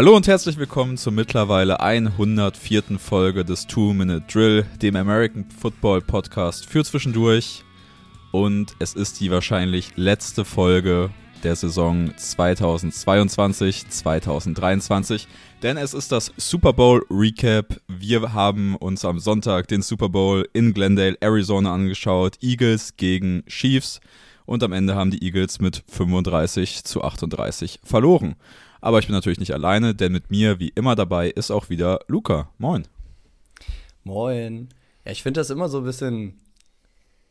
Hallo und herzlich willkommen zur mittlerweile 104. Folge des Two-Minute Drill, dem American Football Podcast für zwischendurch. Und es ist die wahrscheinlich letzte Folge der Saison 2022-2023, denn es ist das Super Bowl Recap. Wir haben uns am Sonntag den Super Bowl in Glendale, Arizona angeschaut. Eagles gegen Chiefs. Und am Ende haben die Eagles mit 35 zu 38 verloren. Aber ich bin natürlich nicht alleine, denn mit mir, wie immer dabei, ist auch wieder Luca. Moin. Moin. Ja, ich finde das immer so ein bisschen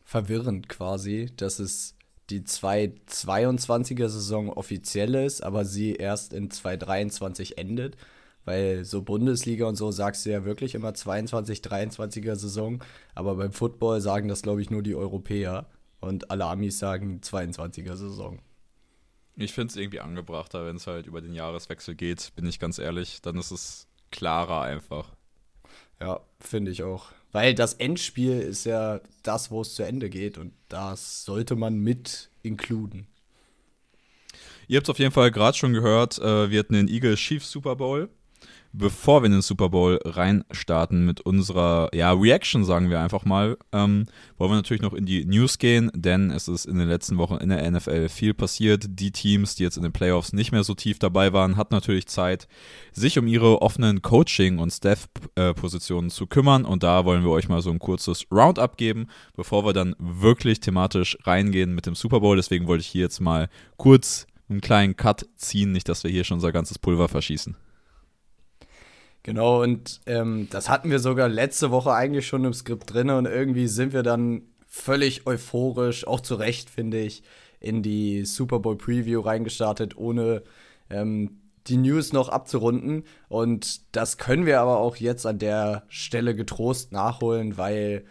verwirrend quasi, dass es die 2022er Saison offiziell ist, aber sie erst in 2023 endet. Weil so Bundesliga und so sagst du ja wirklich immer 22, 23er Saison. Aber beim Football sagen das, glaube ich, nur die Europäer. Und alle Amis sagen 22er Saison. Ich finde es irgendwie angebrachter, wenn es halt über den Jahreswechsel geht, bin ich ganz ehrlich. Dann ist es klarer einfach. Ja, finde ich auch. Weil das Endspiel ist ja das, wo es zu Ende geht und das sollte man mit inkluden. Ihr habt es auf jeden Fall gerade schon gehört, äh, wir hatten den Eagles Chiefs Super Bowl bevor wir in den Super Bowl reinstarten mit unserer ja, Reaction, sagen wir einfach mal, ähm, wollen wir natürlich noch in die News gehen, denn es ist in den letzten Wochen in der NFL viel passiert. Die Teams, die jetzt in den Playoffs nicht mehr so tief dabei waren, hatten natürlich Zeit, sich um ihre offenen Coaching- und Staff-Positionen zu kümmern. Und da wollen wir euch mal so ein kurzes Roundup geben, bevor wir dann wirklich thematisch reingehen mit dem Super Bowl. Deswegen wollte ich hier jetzt mal kurz einen kleinen Cut ziehen, nicht, dass wir hier schon unser ganzes Pulver verschießen. Genau, und ähm, das hatten wir sogar letzte Woche eigentlich schon im Skript drin und irgendwie sind wir dann völlig euphorisch, auch zu Recht, finde ich, in die Super Bowl Preview reingestartet, ohne ähm, die News noch abzurunden. Und das können wir aber auch jetzt an der Stelle getrost nachholen, weil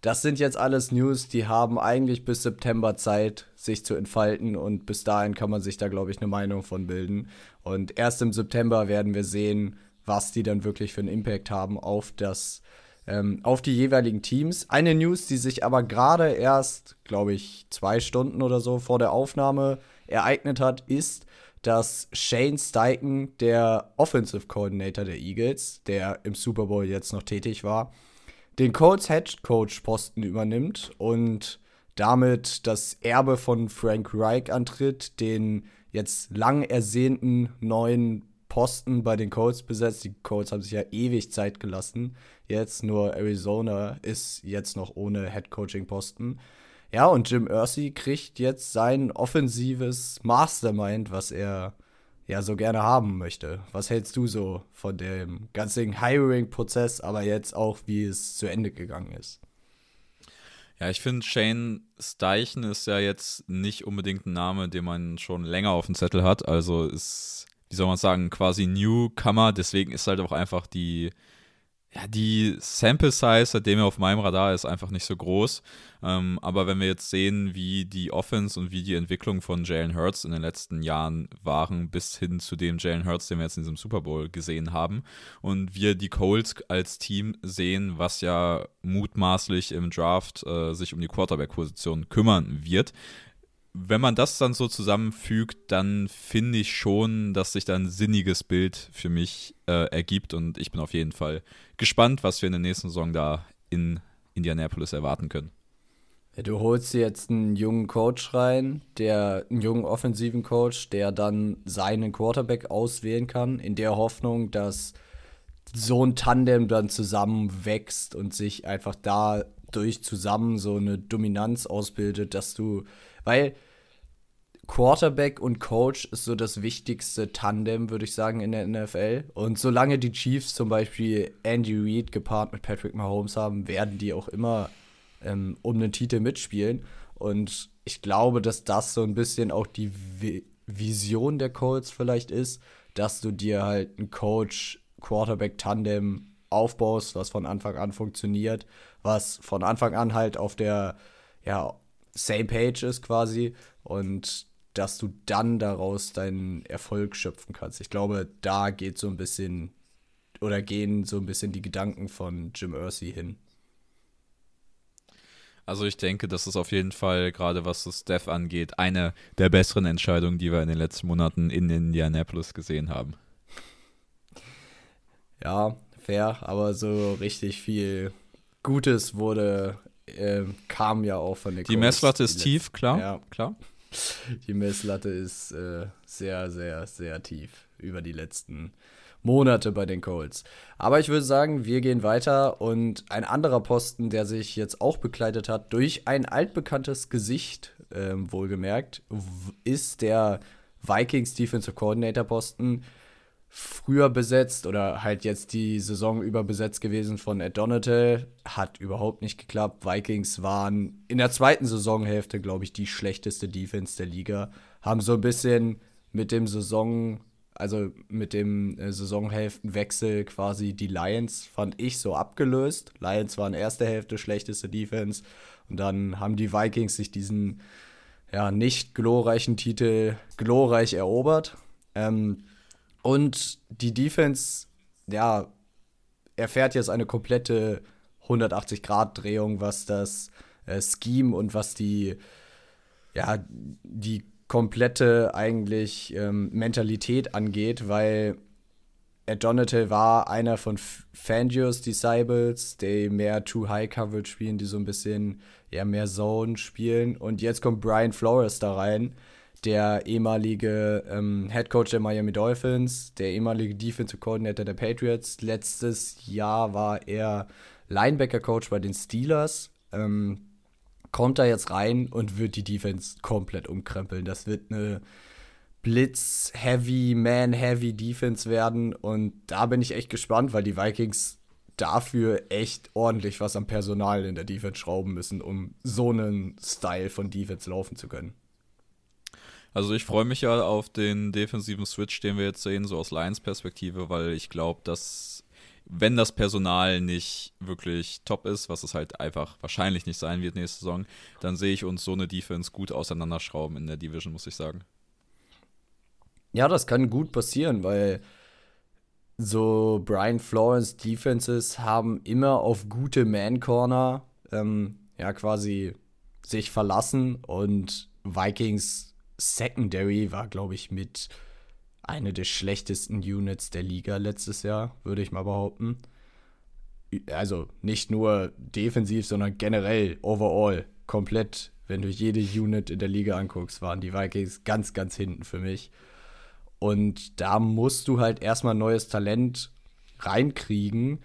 das sind jetzt alles News, die haben eigentlich bis September Zeit, sich zu entfalten. Und bis dahin kann man sich da, glaube ich, eine Meinung von bilden. Und erst im September werden wir sehen, was die dann wirklich für einen Impact haben auf das, ähm, auf die jeweiligen Teams. Eine News, die sich aber gerade erst, glaube ich, zwei Stunden oder so vor der Aufnahme ereignet hat, ist, dass Shane Steichen, der Offensive Coordinator der Eagles, der im Super Bowl jetzt noch tätig war, den Colts Head Coach Posten übernimmt und damit das Erbe von Frank Reich antritt, den jetzt lang ersehnten neuen Posten bei den Colts besetzt. Die Colts haben sich ja ewig Zeit gelassen. Jetzt nur Arizona ist jetzt noch ohne Head Coaching Posten. Ja, und Jim Irsay kriegt jetzt sein offensives Mastermind, was er ja so gerne haben möchte. Was hältst du so von dem ganzen Hiring-Prozess, aber jetzt auch, wie es zu Ende gegangen ist? Ja, ich finde, Shane Steichen ist ja jetzt nicht unbedingt ein Name, den man schon länger auf dem Zettel hat. Also ist wie soll man sagen, quasi Newcomer. Deswegen ist halt auch einfach die, ja, die Sample Size, seitdem er auf meinem Radar ist, einfach nicht so groß. Ähm, aber wenn wir jetzt sehen, wie die Offense und wie die Entwicklung von Jalen Hurts in den letzten Jahren waren, bis hin zu dem Jalen Hurts, den wir jetzt in diesem Super Bowl gesehen haben, und wir die Colts als Team sehen, was ja mutmaßlich im Draft äh, sich um die Quarterback-Position kümmern wird, wenn man das dann so zusammenfügt, dann finde ich schon, dass sich da ein sinniges Bild für mich äh, ergibt und ich bin auf jeden Fall gespannt, was wir in der nächsten Saison da in Indianapolis erwarten können. Du holst dir jetzt einen jungen Coach rein, der einen jungen offensiven Coach, der dann seinen Quarterback auswählen kann, in der Hoffnung, dass so ein Tandem dann zusammenwächst und sich einfach dadurch zusammen so eine Dominanz ausbildet, dass du, weil Quarterback und Coach ist so das wichtigste Tandem, würde ich sagen, in der NFL. Und solange die Chiefs zum Beispiel Andy Reid gepaart mit Patrick Mahomes haben, werden die auch immer ähm, um den Titel mitspielen. Und ich glaube, dass das so ein bisschen auch die Vi Vision der Colts vielleicht ist, dass du dir halt ein Coach-Quarterback-Tandem aufbaust, was von Anfang an funktioniert, was von Anfang an halt auf der ja, same page ist quasi. Und dass du dann daraus deinen Erfolg schöpfen kannst. Ich glaube, da geht so ein bisschen oder gehen so ein bisschen die Gedanken von Jim Irsay hin. Also ich denke, das ist auf jeden Fall, gerade was das Dev angeht, eine der besseren Entscheidungen, die wir in den letzten Monaten in Indianapolis gesehen haben. Ja, fair, aber so richtig viel Gutes wurde, äh, kam ja auch von der Die Messlatte ist tief, klar. Ja, klar. Die Messlatte ist äh, sehr, sehr, sehr tief über die letzten Monate bei den Colts. Aber ich würde sagen, wir gehen weiter und ein anderer Posten, der sich jetzt auch begleitet hat durch ein altbekanntes Gesicht, äh, wohlgemerkt, ist der Vikings Defensive Coordinator Posten. Früher besetzt oder halt jetzt die Saison über besetzt gewesen von Ed Donatel. Hat überhaupt nicht geklappt. Vikings waren in der zweiten Saisonhälfte, glaube ich, die schlechteste Defense der Liga. Haben so ein bisschen mit dem Saison also mit dem äh, Saisonhälftenwechsel quasi die Lions, fand ich, so abgelöst. Lions waren erste Hälfte schlechteste Defense und dann haben die Vikings sich diesen ja, nicht glorreichen Titel glorreich erobert. Ähm, und die Defense, ja, erfährt jetzt eine komplette 180-Grad-Drehung, was das äh, Scheme und was die, ja, die komplette eigentlich ähm, Mentalität angeht, weil Ed Donatel war einer von Fangios Disciples, die mehr Too High Coverage spielen, die so ein bisschen ja, mehr Zone spielen. Und jetzt kommt Brian Flores da rein, der ehemalige ähm, Head Coach der Miami Dolphins, der ehemalige Defensive Coordinator der Patriots. Letztes Jahr war er Linebacker Coach bei den Steelers. Ähm, kommt da jetzt rein und wird die Defense komplett umkrempeln. Das wird eine Blitz-heavy, Man-heavy Defense werden und da bin ich echt gespannt, weil die Vikings dafür echt ordentlich was am Personal in der Defense schrauben müssen, um so einen Style von Defense laufen zu können. Also ich freue mich ja auf den defensiven Switch, den wir jetzt sehen, so aus Lions Perspektive, weil ich glaube, dass wenn das Personal nicht wirklich top ist, was es halt einfach wahrscheinlich nicht sein wird nächste Saison, dann sehe ich uns so eine Defense gut auseinanderschrauben in der Division, muss ich sagen. Ja, das kann gut passieren, weil so Brian Florence Defenses haben immer auf gute Man-Corner ähm, ja quasi sich verlassen und Vikings Secondary war, glaube ich, mit eine der schlechtesten Units der Liga letztes Jahr, würde ich mal behaupten. Also nicht nur defensiv, sondern generell, overall, komplett. Wenn du jede Unit in der Liga anguckst, waren die Vikings ganz, ganz hinten für mich. Und da musst du halt erstmal neues Talent reinkriegen.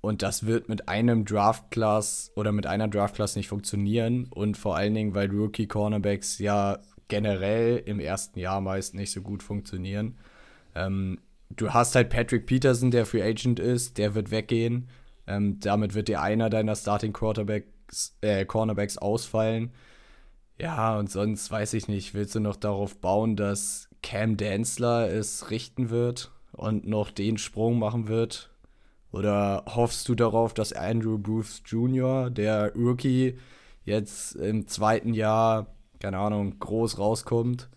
Und das wird mit einem Draft-Class oder mit einer Draft-Class nicht funktionieren. Und vor allen Dingen, weil Rookie-Cornerbacks ja generell im ersten Jahr meist nicht so gut funktionieren. Ähm, du hast halt Patrick Peterson, der Free Agent ist, der wird weggehen. Ähm, damit wird dir einer deiner Starting Quarterbacks, äh, Cornerbacks ausfallen. Ja, und sonst weiß ich nicht, willst du noch darauf bauen, dass Cam Danzler es richten wird und noch den Sprung machen wird? Oder hoffst du darauf, dass Andrew Bruce Jr., der Rookie, jetzt im zweiten Jahr keine Ahnung, groß rauskommt.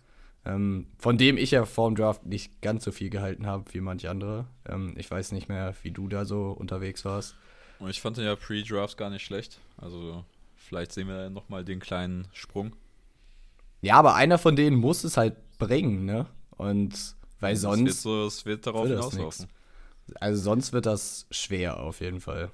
Ähm, von dem ich ja vor dem Draft nicht ganz so viel gehalten habe wie manche andere. Ähm, ich weiß nicht mehr, wie du da so unterwegs warst. Und ich fand den ja Pre-Drafts gar nicht schlecht. Also vielleicht sehen wir nochmal den kleinen Sprung. Ja, aber einer von denen muss es halt bringen, ne? Und weil es sonst. Wird so, es wird darauf hinauslaufen. Also sonst wird das schwer auf jeden Fall.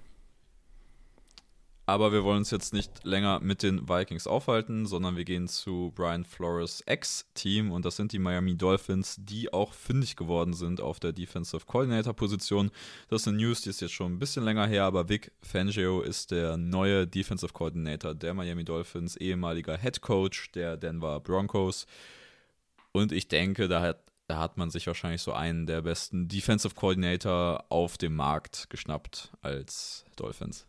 Aber wir wollen uns jetzt nicht länger mit den Vikings aufhalten, sondern wir gehen zu Brian Flores Ex-Team und das sind die Miami Dolphins, die auch fündig geworden sind auf der Defensive Coordinator-Position. Das ist eine News, die ist jetzt schon ein bisschen länger her, aber Vic Fangio ist der neue Defensive Coordinator der Miami Dolphins, ehemaliger Head Coach der Denver Broncos. Und ich denke, da hat, da hat man sich wahrscheinlich so einen der besten Defensive Coordinator auf dem Markt geschnappt als Dolphins.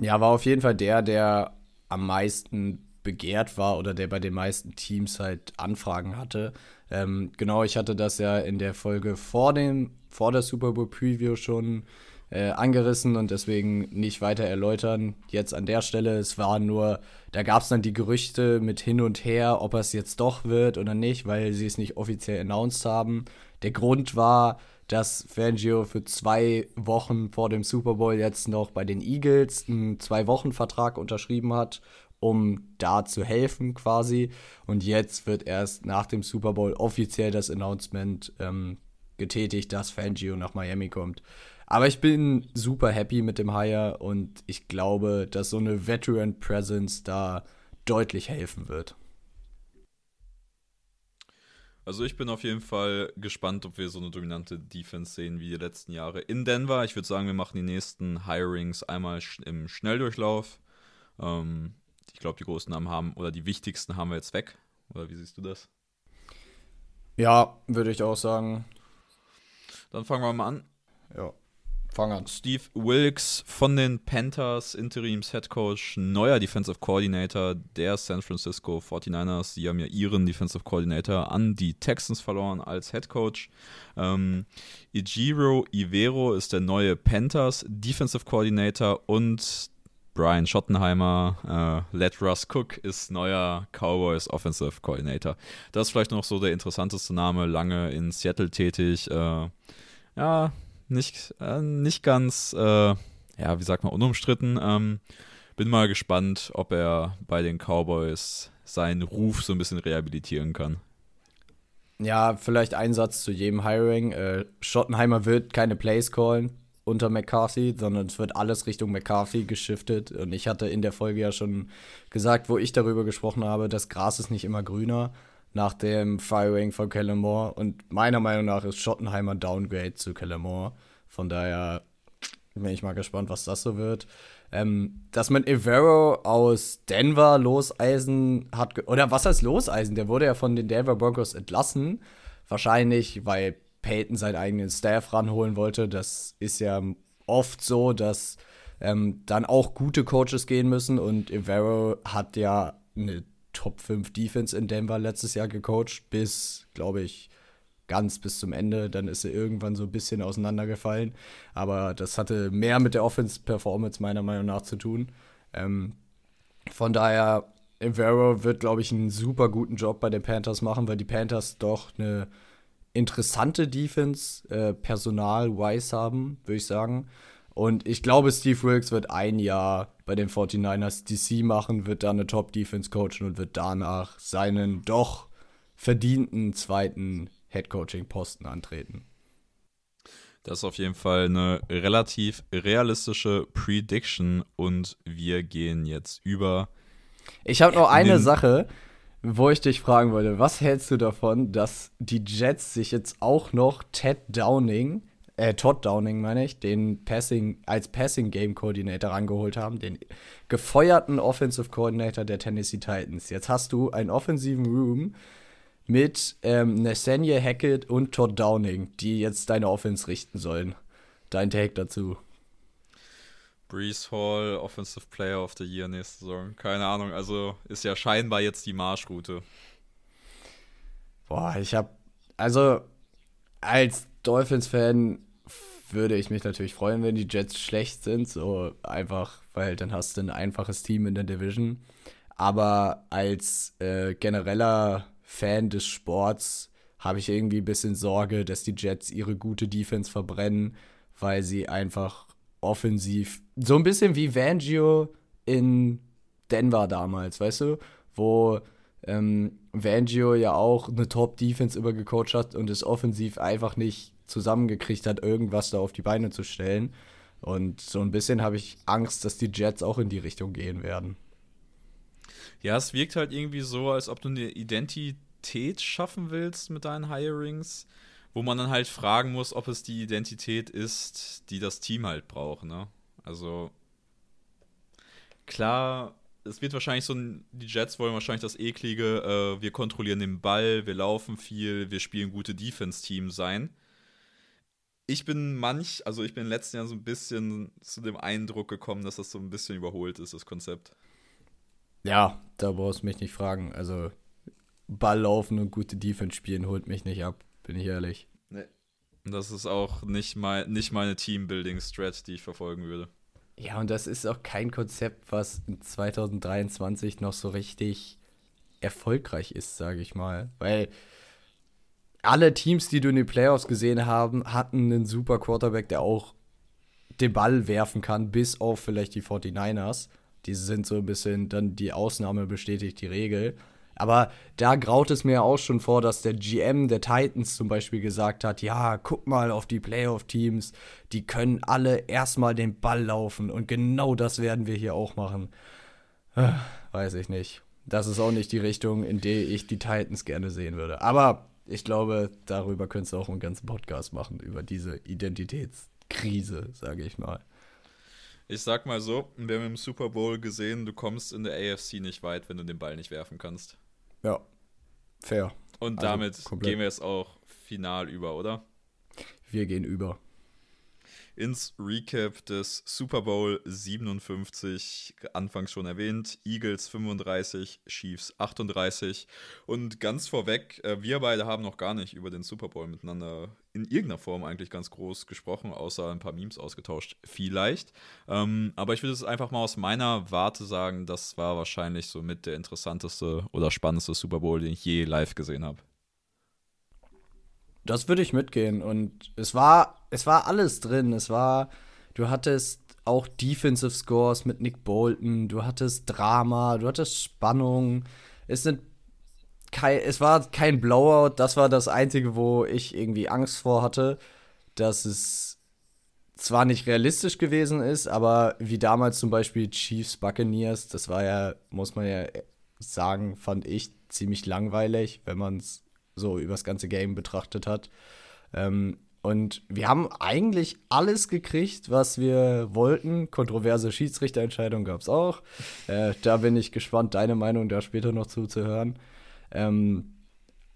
Ja, war auf jeden Fall der, der am meisten begehrt war oder der bei den meisten Teams halt Anfragen hatte. Ähm, genau, ich hatte das ja in der Folge vor dem, vor der Super Bowl Preview schon äh, angerissen und deswegen nicht weiter erläutern. Jetzt an der Stelle, es war nur, da gab es dann die Gerüchte mit hin und her, ob es jetzt doch wird oder nicht, weil sie es nicht offiziell announced haben. Der Grund war, dass Fangio für zwei Wochen vor dem Super Bowl jetzt noch bei den Eagles einen Zwei-Wochen-Vertrag unterschrieben hat, um da zu helfen quasi. Und jetzt wird erst nach dem Super Bowl offiziell das Announcement ähm, getätigt, dass Fangio nach Miami kommt. Aber ich bin super happy mit dem Hire und ich glaube, dass so eine Veteran Presence da deutlich helfen wird. Also ich bin auf jeden Fall gespannt, ob wir so eine dominante Defense sehen wie die letzten Jahre in Denver. Ich würde sagen, wir machen die nächsten Hirings einmal im Schnelldurchlauf. Ähm, ich glaube, die großen Namen haben, oder die wichtigsten haben wir jetzt weg. Oder wie siehst du das? Ja, würde ich auch sagen. Dann fangen wir mal an. Ja. Fang an. Steve Wilkes von den Panthers, Interims Head Coach, neuer Defensive Coordinator der San Francisco 49ers. Die haben ja ihren Defensive Coordinator an die Texans verloren als Head Coach. Ähm, Ijiro Ivero ist der neue Panthers Defensive Coordinator und Brian Schottenheimer, äh, Let Russ Cook ist neuer Cowboys Offensive Coordinator. Das ist vielleicht noch so der interessanteste Name, lange in Seattle tätig. Äh, ja, nicht, äh, nicht ganz, äh, ja, wie sagt man, unumstritten. Ähm, bin mal gespannt, ob er bei den Cowboys seinen Ruf so ein bisschen rehabilitieren kann. Ja, vielleicht ein Satz zu jedem Hiring. Äh, Schottenheimer wird keine Plays callen unter McCarthy, sondern es wird alles Richtung McCarthy geschiftet. Und ich hatte in der Folge ja schon gesagt, wo ich darüber gesprochen habe, das Gras ist nicht immer grüner nach dem Firing von Kellen Moore. Und meiner Meinung nach ist Schottenheimer Downgrade zu Kellen Moore. Von daher bin ich mal gespannt, was das so wird. Ähm, dass man Evero aus Denver loseisen hat, oder was heißt loseisen? Der wurde ja von den Denver Broncos entlassen. Wahrscheinlich, weil Peyton seinen eigenen Staff ranholen wollte. Das ist ja oft so, dass ähm, dann auch gute Coaches gehen müssen. Und Evero hat ja eine Top 5 Defense in Denver letztes Jahr gecoacht, bis, glaube ich, ganz bis zum Ende. Dann ist er irgendwann so ein bisschen auseinandergefallen. Aber das hatte mehr mit der Offense-Performance meiner Meinung nach zu tun. Ähm, von daher, Evero wird, glaube ich, einen super guten Job bei den Panthers machen, weil die Panthers doch eine interessante Defense äh, personal-wise haben, würde ich sagen. Und ich glaube, Steve Wilkes wird ein Jahr bei den 49ers DC machen, wird da eine Top-Defense coachen und wird danach seinen doch verdienten zweiten Head-Coaching-Posten antreten. Das ist auf jeden Fall eine relativ realistische Prediction und wir gehen jetzt über. Ich habe noch eine Sache, wo ich dich fragen wollte. Was hältst du davon, dass die Jets sich jetzt auch noch Ted Downing äh, Todd Downing meine ich, den Passing, als Passing Game Coordinator rangeholt haben, den gefeuerten Offensive Coordinator der Tennessee Titans. Jetzt hast du einen offensiven Room mit ähm, Nathaniel Hackett und Todd Downing, die jetzt deine Offense richten sollen. Dein Take dazu. Brees Hall, Offensive Player of the Year nächste Saison. Keine Ahnung, also ist ja scheinbar jetzt die Marschroute. Boah, ich hab, also als Dolphins-Fan würde ich mich natürlich freuen, wenn die Jets schlecht sind. So einfach, weil dann hast du ein einfaches Team in der Division. Aber als äh, genereller Fan des Sports habe ich irgendwie ein bisschen Sorge, dass die Jets ihre gute Defense verbrennen, weil sie einfach offensiv, so ein bisschen wie Vangio in Denver damals, weißt du, wo ähm, Vangio ja auch eine Top-Defense übergecoacht hat und es offensiv einfach nicht zusammengekriegt hat, irgendwas da auf die Beine zu stellen. Und so ein bisschen habe ich Angst, dass die Jets auch in die Richtung gehen werden. Ja, es wirkt halt irgendwie so, als ob du eine Identität schaffen willst mit deinen Hirings, wo man dann halt fragen muss, ob es die Identität ist, die das Team halt braucht, ne? Also klar, es wird wahrscheinlich so, die Jets wollen wahrscheinlich das eklige, äh, wir kontrollieren den Ball, wir laufen viel, wir spielen gute Defense-Team sein ich bin manch, also ich bin im letzten Jahr so ein bisschen zu dem Eindruck gekommen, dass das so ein bisschen überholt ist, das Konzept. Ja, da brauchst du mich nicht fragen. Also Ball laufen und gute Defense spielen holt mich nicht ab, bin ich ehrlich. Nee. Das ist auch nicht, mein, nicht meine Teambuilding-Strat, die ich verfolgen würde. Ja, und das ist auch kein Konzept, was in 2023 noch so richtig erfolgreich ist, sage ich mal. Weil alle Teams, die du in den Playoffs gesehen haben, hatten einen super Quarterback, der auch den Ball werfen kann, bis auf vielleicht die 49ers. Die sind so ein bisschen dann die Ausnahme bestätigt die Regel. Aber da graut es mir auch schon vor, dass der GM der Titans zum Beispiel gesagt hat, ja, guck mal auf die Playoff-Teams, die können alle erstmal den Ball laufen und genau das werden wir hier auch machen. Äh, weiß ich nicht. Das ist auch nicht die Richtung, in der ich die Titans gerne sehen würde. Aber ich glaube, darüber könntest du auch einen ganzen Podcast machen, über diese Identitätskrise, sage ich mal. Ich sag mal so, wir haben im Super Bowl gesehen, du kommst in der AFC nicht weit, wenn du den Ball nicht werfen kannst. Ja, fair. Und also damit komplett. gehen wir jetzt auch final über, oder? Wir gehen über ins Recap des Super Bowl 57, anfangs schon erwähnt, Eagles 35, Chiefs 38 und ganz vorweg, äh, wir beide haben noch gar nicht über den Super Bowl miteinander in irgendeiner Form eigentlich ganz groß gesprochen, außer ein paar Memes ausgetauscht, vielleicht. Ähm, aber ich würde es einfach mal aus meiner Warte sagen, das war wahrscheinlich so mit der interessanteste oder spannendste Super Bowl, den ich je live gesehen habe. Das würde ich mitgehen. Und es war, es war alles drin. Es war, du hattest auch Defensive Scores mit Nick Bolton, du hattest Drama, du hattest Spannung. Es sind kein, es war kein Blowout, das war das Einzige, wo ich irgendwie Angst vor hatte, dass es zwar nicht realistisch gewesen ist, aber wie damals zum Beispiel Chiefs Buccaneers, das war ja, muss man ja sagen, fand ich ziemlich langweilig, wenn man es so übers ganze Game betrachtet hat. Ähm, und wir haben eigentlich alles gekriegt, was wir wollten. Kontroverse Schiedsrichterentscheidung gab es auch. Äh, da bin ich gespannt, deine Meinung da später noch zuzuhören. Ähm,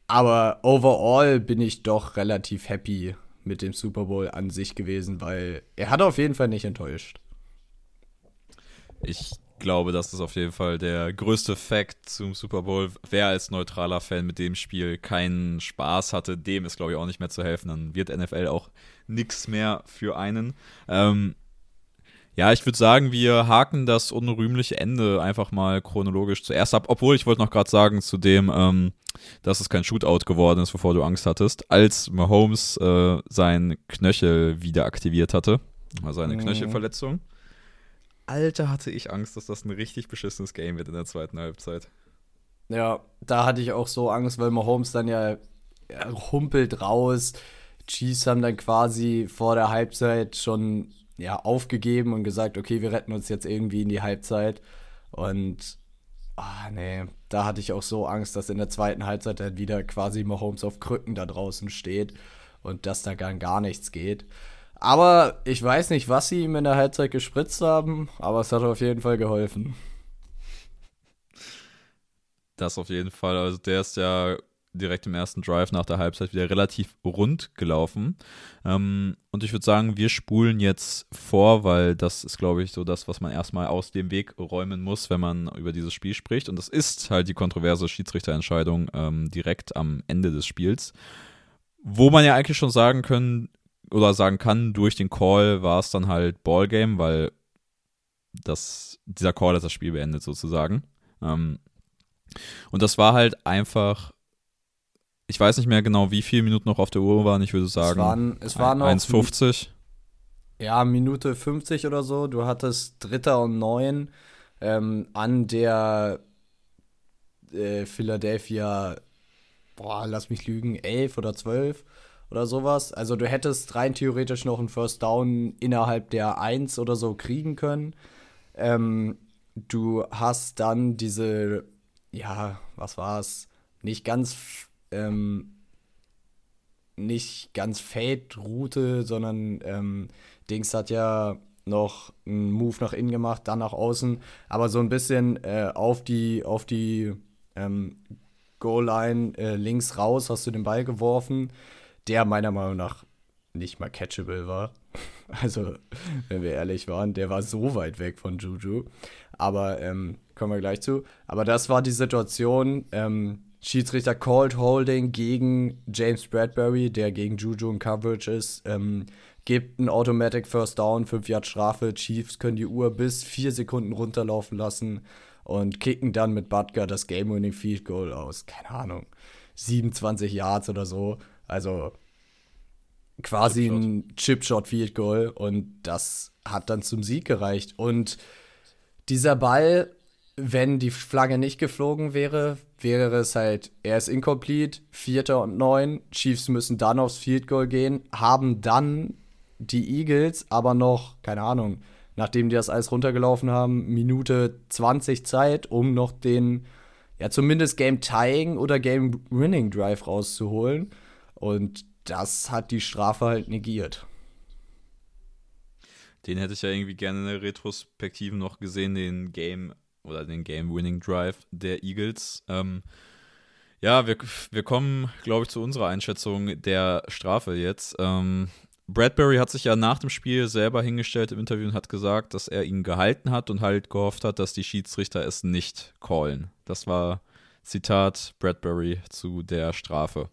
aber overall bin ich doch relativ happy mit dem Super Bowl an sich gewesen, weil er hat auf jeden Fall nicht enttäuscht. Ich glaube, das ist auf jeden Fall der größte Fact zum Super Bowl. Wer als neutraler Fan mit dem Spiel keinen Spaß hatte, dem ist, glaube ich, auch nicht mehr zu helfen. Dann wird NFL auch nichts mehr für einen. Ähm, ja, ich würde sagen, wir haken das unrühmliche Ende einfach mal chronologisch zuerst ab. Obwohl, ich wollte noch gerade sagen, zu dem, ähm, dass es kein Shootout geworden ist, bevor du Angst hattest, als Mahomes äh, sein Knöchel wieder aktiviert hatte, also eine mhm. Knöchelverletzung. Alter, hatte ich Angst, dass das ein richtig beschissenes Game wird in der zweiten Halbzeit. Ja, da hatte ich auch so Angst, weil Mahomes dann ja, humpelt raus. Chiefs haben dann quasi vor der Halbzeit schon ja, aufgegeben und gesagt, okay, wir retten uns jetzt irgendwie in die Halbzeit. Und ah, nee, da hatte ich auch so Angst, dass in der zweiten Halbzeit dann wieder quasi Mahomes auf Krücken da draußen steht und dass da gar, gar nichts geht. Aber ich weiß nicht, was sie ihm in der Halbzeit gespritzt haben, aber es hat auf jeden Fall geholfen. Das auf jeden Fall. Also der ist ja direkt im ersten Drive nach der Halbzeit wieder relativ rund gelaufen. Ähm, und ich würde sagen, wir spulen jetzt vor, weil das ist, glaube ich, so das, was man erstmal aus dem Weg räumen muss, wenn man über dieses Spiel spricht. Und das ist halt die kontroverse Schiedsrichterentscheidung ähm, direkt am Ende des Spiels. Wo man ja eigentlich schon sagen können, oder sagen kann, durch den Call war es dann halt Ballgame, weil das, dieser Call hat das Spiel beendet sozusagen. Ähm, und das war halt einfach, ich weiß nicht mehr genau, wie viele Minuten noch auf der Uhr waren, ich würde sagen es waren, es waren 1,50. Ja, Minute 50 oder so. Du hattest Dritter und Neun ähm, an der äh, Philadelphia, boah, lass mich lügen, 11 oder 12 oder sowas. Also du hättest rein theoretisch noch einen First Down innerhalb der 1 oder so kriegen können. Ähm, du hast dann diese, ja, was war es? Nicht ganz, ähm, nicht ganz Fade-Route, sondern ähm, Dings hat ja noch einen Move nach innen gemacht, dann nach außen, aber so ein bisschen äh, auf die, auf die ähm, Goal-Line äh, links raus hast du den Ball geworfen der meiner Meinung nach nicht mal catchable war. Also, wenn wir ehrlich waren, der war so weit weg von Juju. Aber ähm, kommen wir gleich zu. Aber das war die Situation. Ähm, Schiedsrichter called Holding gegen James Bradbury, der gegen Juju in Coverage ist. Ähm, gibt ein Automatic First Down, 5 Yard Strafe. Chiefs können die Uhr bis 4 Sekunden runterlaufen lassen und kicken dann mit Butker das Game-Winning Field Goal aus. Keine Ahnung. 27 Yards oder so. Also quasi Chipshot. ein Chipshot Field Goal und das hat dann zum Sieg gereicht. Und dieser Ball, wenn die Flagge nicht geflogen wäre, wäre es halt, er ist incomplete, Vierter und Neun, Chiefs müssen dann aufs Field Goal gehen, haben dann die Eagles aber noch, keine Ahnung, nachdem die das alles runtergelaufen haben, Minute 20 Zeit, um noch den, ja, zumindest Game-Tying oder Game-Winning-Drive rauszuholen. Und das hat die Strafe halt negiert. Den hätte ich ja irgendwie gerne in der Retrospektive noch gesehen, den Game oder den Game-Winning Drive der Eagles. Ähm, ja, wir, wir kommen, glaube ich, zu unserer Einschätzung der Strafe jetzt. Ähm, Bradbury hat sich ja nach dem Spiel selber hingestellt im Interview und hat gesagt, dass er ihn gehalten hat und halt gehofft hat, dass die Schiedsrichter es nicht callen. Das war Zitat Bradbury zu der Strafe.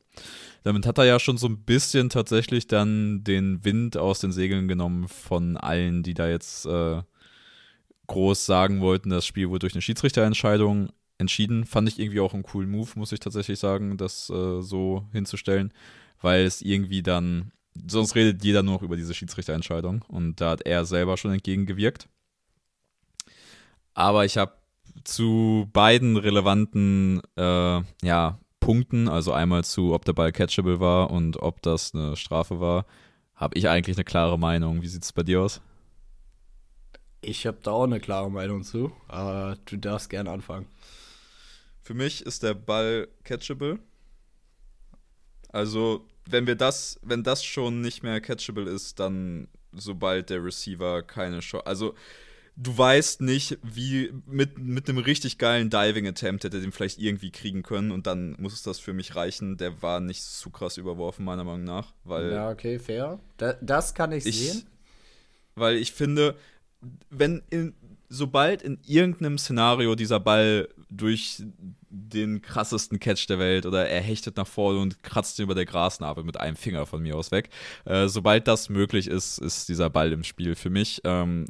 Damit hat er ja schon so ein bisschen tatsächlich dann den Wind aus den Segeln genommen von allen, die da jetzt äh, groß sagen wollten, das Spiel wurde durch eine Schiedsrichterentscheidung entschieden. Fand ich irgendwie auch einen coolen Move, muss ich tatsächlich sagen, das äh, so hinzustellen, weil es irgendwie dann, sonst redet jeder nur noch über diese Schiedsrichterentscheidung und da hat er selber schon entgegengewirkt. Aber ich habe zu beiden relevanten äh, ja, Punkten, also einmal zu, ob der Ball catchable war und ob das eine Strafe war, habe ich eigentlich eine klare Meinung. Wie sieht es bei dir aus? Ich habe da auch eine klare Meinung zu, aber du darfst gerne anfangen. Für mich ist der Ball catchable. Also, wenn wir das, wenn das schon nicht mehr catchable ist, dann sobald der Receiver keine Chance. Also, du weißt nicht, wie mit, mit einem richtig geilen Diving-Attempt hätte er den vielleicht irgendwie kriegen können und dann muss es das für mich reichen. Der war nicht zu krass überworfen, meiner Meinung nach. Weil ja, okay, fair. Da, das kann ich, ich, sehen. Weil ich finde, wenn in, sobald in irgendeinem Szenario dieser Ball durch den krassesten Catch der Welt oder er hechtet nach vorne und kratzt ihn über der Grasnarbe mit einem Finger von mir aus weg. Äh, sobald das möglich ist, ist dieser Ball im Spiel für mich. Ähm,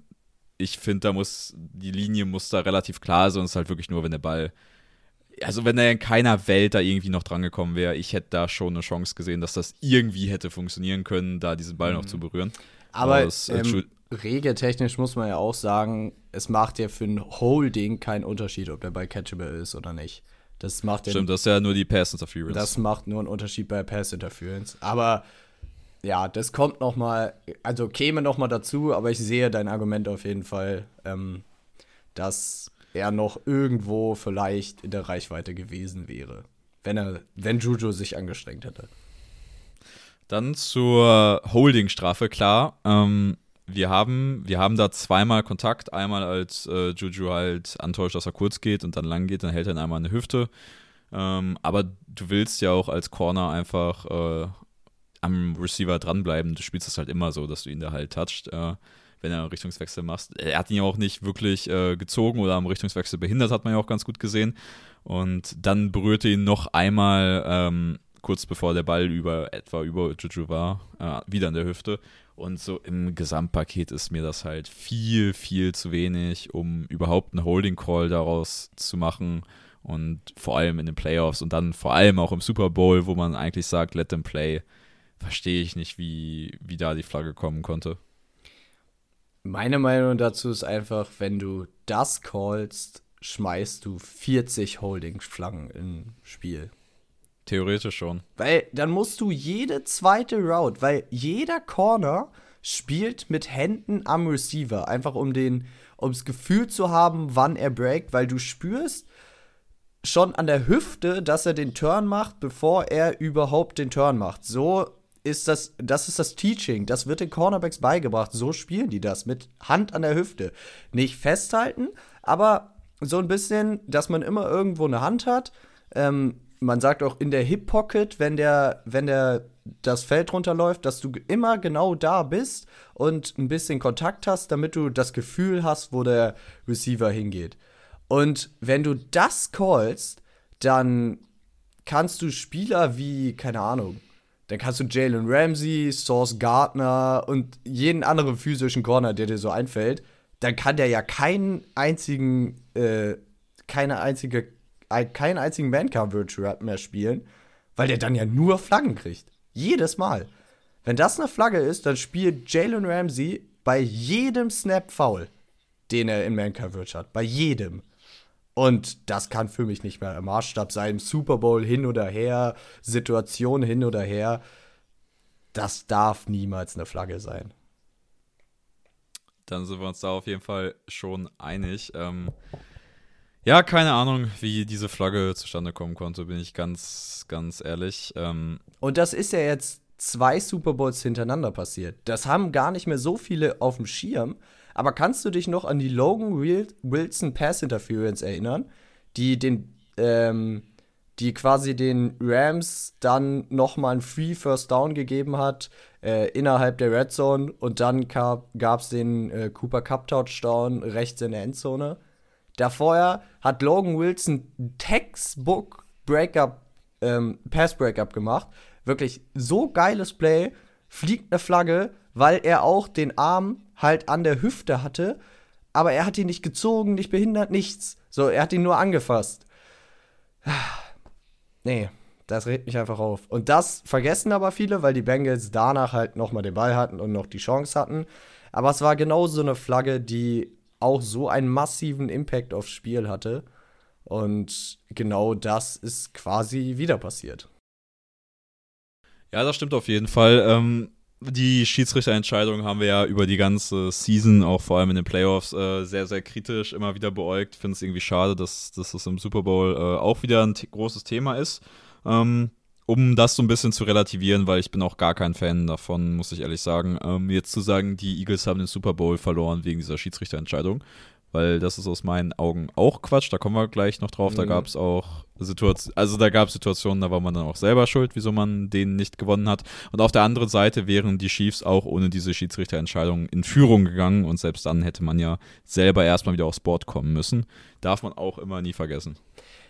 ich finde, da muss, die Linie muss da relativ klar sein. Es ist halt wirklich nur, wenn der Ball, also wenn er in keiner Welt da irgendwie noch drangekommen wäre, ich hätte da schon eine Chance gesehen, dass das irgendwie hätte funktionieren können, da diesen Ball mhm. noch zu berühren. Aber das, äh, ähm, regeltechnisch muss man ja auch sagen, es macht ja für ein Holding keinen Unterschied, ob der Ball catchable ist oder nicht. Das macht ja Stimmt, das ist ja nur die Pass Interference. Das macht nur einen Unterschied bei Pass Interference. Aber ja, das kommt noch mal, also käme noch mal dazu, aber ich sehe dein Argument auf jeden Fall, ähm, dass er noch irgendwo vielleicht in der Reichweite gewesen wäre, wenn er, wenn Juju sich angestrengt hätte. Dann zur Holding-Strafe, klar. Ähm, wir haben, wir haben da zweimal Kontakt. Einmal als äh, Juju halt antäuscht, dass er kurz geht und dann lang geht, dann hält er ihn einmal eine Hüfte. Ähm, aber du willst ja auch als Corner einfach äh, am Receiver dranbleiben. Du spielst das halt immer so, dass du ihn da halt toucht, äh, wenn er einen Richtungswechsel machst. Er hat ihn ja auch nicht wirklich äh, gezogen oder am Richtungswechsel behindert, hat man ja auch ganz gut gesehen. Und dann berührte ihn noch einmal, ähm, kurz bevor der Ball über etwa über Juju war, äh, wieder in der Hüfte. Und so im Gesamtpaket ist mir das halt viel, viel zu wenig, um überhaupt einen Holding Call daraus zu machen. Und vor allem in den Playoffs und dann vor allem auch im Super Bowl, wo man eigentlich sagt, let them play verstehe ich nicht, wie, wie da die Flagge kommen konnte. Meine Meinung dazu ist einfach, wenn du das callst, schmeißt du 40 Holding-Flaggen im Spiel. Theoretisch schon. Weil dann musst du jede zweite Route, weil jeder Corner spielt mit Händen am Receiver, einfach um den, ums Gefühl zu haben, wann er breakt, weil du spürst schon an der Hüfte, dass er den Turn macht, bevor er überhaupt den Turn macht. So ist das, das ist das Teaching. Das wird den Cornerbacks beigebracht. So spielen die das mit Hand an der Hüfte. Nicht festhalten, aber so ein bisschen, dass man immer irgendwo eine Hand hat. Ähm, man sagt auch in der Hip Pocket, wenn der, wenn der das Feld runterläuft, dass du immer genau da bist und ein bisschen Kontakt hast, damit du das Gefühl hast, wo der Receiver hingeht. Und wenn du das callst, dann kannst du Spieler wie, keine Ahnung, dann kannst du Jalen Ramsey, Source Gardner und jeden anderen physischen Corner, der dir so einfällt, dann kann der ja keinen einzigen, äh, keine einzige, ein, keinen einzigen Man-Coverage mehr spielen, weil der dann ja nur Flaggen kriegt. Jedes Mal. Wenn das eine Flagge ist, dann spielt Jalen Ramsey bei jedem Snap Foul, den er in Man-Coverage hat. Bei jedem. Und das kann für mich nicht mehr der Maßstab sein. Super Bowl hin oder her, Situation hin oder her. Das darf niemals eine Flagge sein. Dann sind wir uns da auf jeden Fall schon einig. Ähm, ja, keine Ahnung, wie diese Flagge zustande kommen konnte, bin ich ganz, ganz ehrlich. Ähm, Und das ist ja jetzt zwei Super Bowls hintereinander passiert. Das haben gar nicht mehr so viele auf dem Schirm. Aber kannst du dich noch an die Logan Wilson Pass Interference erinnern, die den, ähm, die quasi den Rams dann nochmal ein Free First Down gegeben hat äh, innerhalb der Red Zone und dann gab es den äh, Cooper Cup Touchdown rechts in der Endzone. Da vorher hat Logan Wilson Textbook Breakup, ähm, Pass Breakup gemacht. Wirklich so geiles Play, fliegt eine Flagge, weil er auch den Arm halt an der Hüfte hatte, aber er hat ihn nicht gezogen, nicht behindert, nichts. So, er hat ihn nur angefasst. Nee, das regt mich einfach auf. Und das vergessen aber viele, weil die Bengals danach halt nochmal den Ball hatten und noch die Chance hatten. Aber es war genau so eine Flagge, die auch so einen massiven Impact aufs Spiel hatte. Und genau das ist quasi wieder passiert. Ja, das stimmt auf jeden Fall. Ähm, die Schiedsrichterentscheidung haben wir ja über die ganze Season, auch vor allem in den Playoffs, äh, sehr, sehr kritisch immer wieder beäugt. Finde es irgendwie schade, dass, dass das im Super Bowl äh, auch wieder ein großes Thema ist. Ähm, um das so ein bisschen zu relativieren, weil ich bin auch gar kein Fan davon, muss ich ehrlich sagen. Ähm, jetzt zu sagen, die Eagles haben den Super Bowl verloren wegen dieser Schiedsrichterentscheidung, weil das ist aus meinen Augen auch Quatsch. Da kommen wir gleich noch drauf. Mhm. Da gab es auch Situationen, also da gab es Situationen, da war man dann auch selber schuld, wieso man den nicht gewonnen hat. Und auf der anderen Seite wären die Chiefs auch ohne diese Schiedsrichterentscheidung in Führung gegangen und selbst dann hätte man ja selber erstmal wieder aufs Board kommen müssen. Darf man auch immer nie vergessen.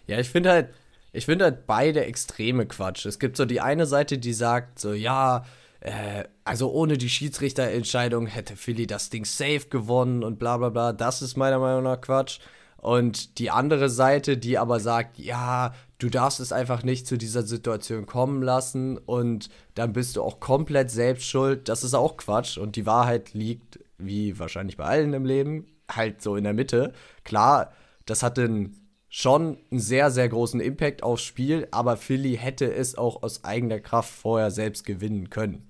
Ja, ich finde halt, ich finde halt beide extreme Quatsch. Es gibt so die eine Seite, die sagt so, ja, äh, also ohne die Schiedsrichterentscheidung hätte Philly das Ding safe gewonnen und bla bla bla. Das ist meiner Meinung nach Quatsch. Und die andere Seite, die aber sagt, ja, du darfst es einfach nicht zu dieser Situation kommen lassen und dann bist du auch komplett selbst schuld, das ist auch Quatsch. Und die Wahrheit liegt, wie wahrscheinlich bei allen im Leben, halt so in der Mitte. Klar, das hat einen, schon einen sehr, sehr großen Impact aufs Spiel, aber Philly hätte es auch aus eigener Kraft vorher selbst gewinnen können.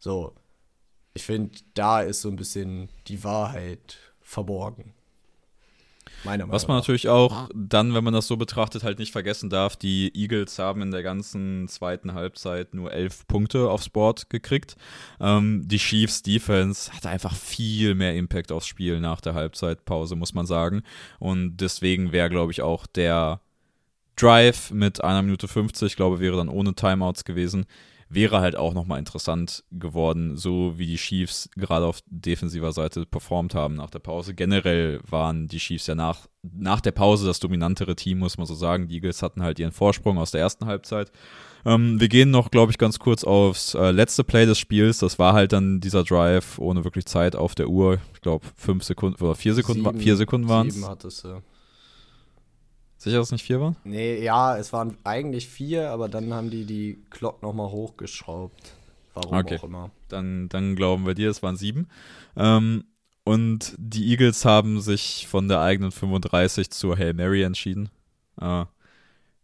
So, ich finde, da ist so ein bisschen die Wahrheit verborgen. Was man natürlich auch dann, wenn man das so betrachtet, halt nicht vergessen darf, die Eagles haben in der ganzen zweiten Halbzeit nur elf Punkte aufs Board gekriegt. Ähm, die Chiefs Defense hatte einfach viel mehr Impact aufs Spiel nach der Halbzeitpause, muss man sagen. Und deswegen wäre, glaube ich, auch der Drive mit einer Minute 50, glaube wäre dann ohne Timeouts gewesen, wäre halt auch nochmal interessant geworden, so wie die Chiefs gerade auf defensiver Seite performt haben nach der Pause. Generell waren die Chiefs ja nach, nach der Pause das dominantere Team, muss man so sagen. Die Eagles hatten halt ihren Vorsprung aus der ersten Halbzeit. Ähm, wir gehen noch, glaube ich, ganz kurz aufs äh, letzte Play des Spiels. Das war halt dann dieser Drive ohne wirklich Zeit auf der Uhr. Ich glaube, fünf Sekunden oder vier Sekunden, sieben, vier Sekunden waren es. Sieben hat es, ja. Sicher, dass es nicht vier waren? Nee, ja, es waren eigentlich vier, aber dann haben die die Glock nochmal hochgeschraubt. Warum okay. auch immer. Dann, dann glauben wir dir, es waren sieben. Ähm, und die Eagles haben sich von der eigenen 35 zur Hail Mary entschieden. Äh,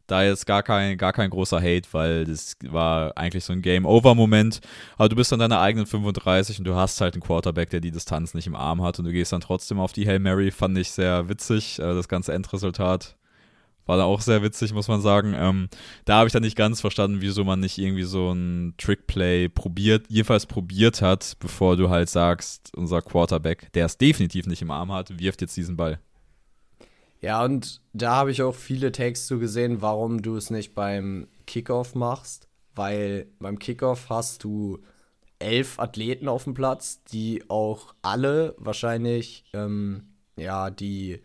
da jetzt gar kein, gar kein großer Hate, weil das war eigentlich so ein Game-Over-Moment. Aber du bist an deiner eigenen 35 und du hast halt einen Quarterback, der die Distanz nicht im Arm hat und du gehst dann trotzdem auf die Hail Mary. Fand ich sehr witzig, äh, das ganze Endresultat war da auch sehr witzig, muss man sagen. Ähm, da habe ich dann nicht ganz verstanden, wieso man nicht irgendwie so ein Trickplay probiert, jedenfalls probiert hat, bevor du halt sagst, unser Quarterback, der es definitiv nicht im Arm hat, wirft jetzt diesen Ball. Ja, und da habe ich auch viele Takes zu gesehen, warum du es nicht beim Kickoff machst, weil beim Kickoff hast du elf Athleten auf dem Platz, die auch alle wahrscheinlich, ähm, ja, die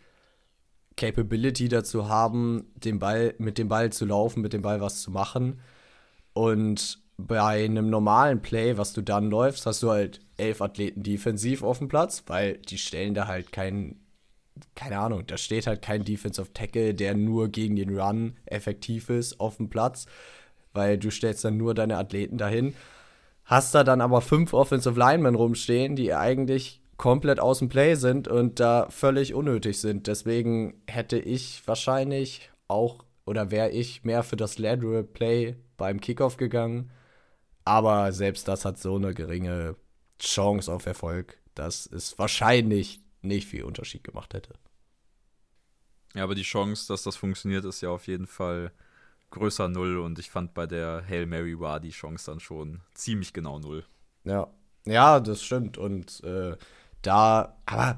Capability dazu haben, den Ball, mit dem Ball zu laufen, mit dem Ball was zu machen. Und bei einem normalen Play, was du dann läufst, hast du halt elf Athleten defensiv auf dem Platz, weil die stellen da halt keinen, keine Ahnung, da steht halt kein Defensive Tackle, der nur gegen den Run effektiv ist auf dem Platz, weil du stellst dann nur deine Athleten dahin. Hast da dann aber fünf Offensive Linemen rumstehen, die eigentlich komplett aus dem Play sind und da völlig unnötig sind. Deswegen hätte ich wahrscheinlich auch oder wäre ich mehr für das Lateral Play beim Kickoff gegangen. Aber selbst das hat so eine geringe Chance auf Erfolg, dass es wahrscheinlich nicht viel Unterschied gemacht hätte. Ja, aber die Chance, dass das funktioniert, ist ja auf jeden Fall größer Null und ich fand bei der Hail Mary war die Chance dann schon ziemlich genau Null. Ja, ja, das stimmt und äh, da, aber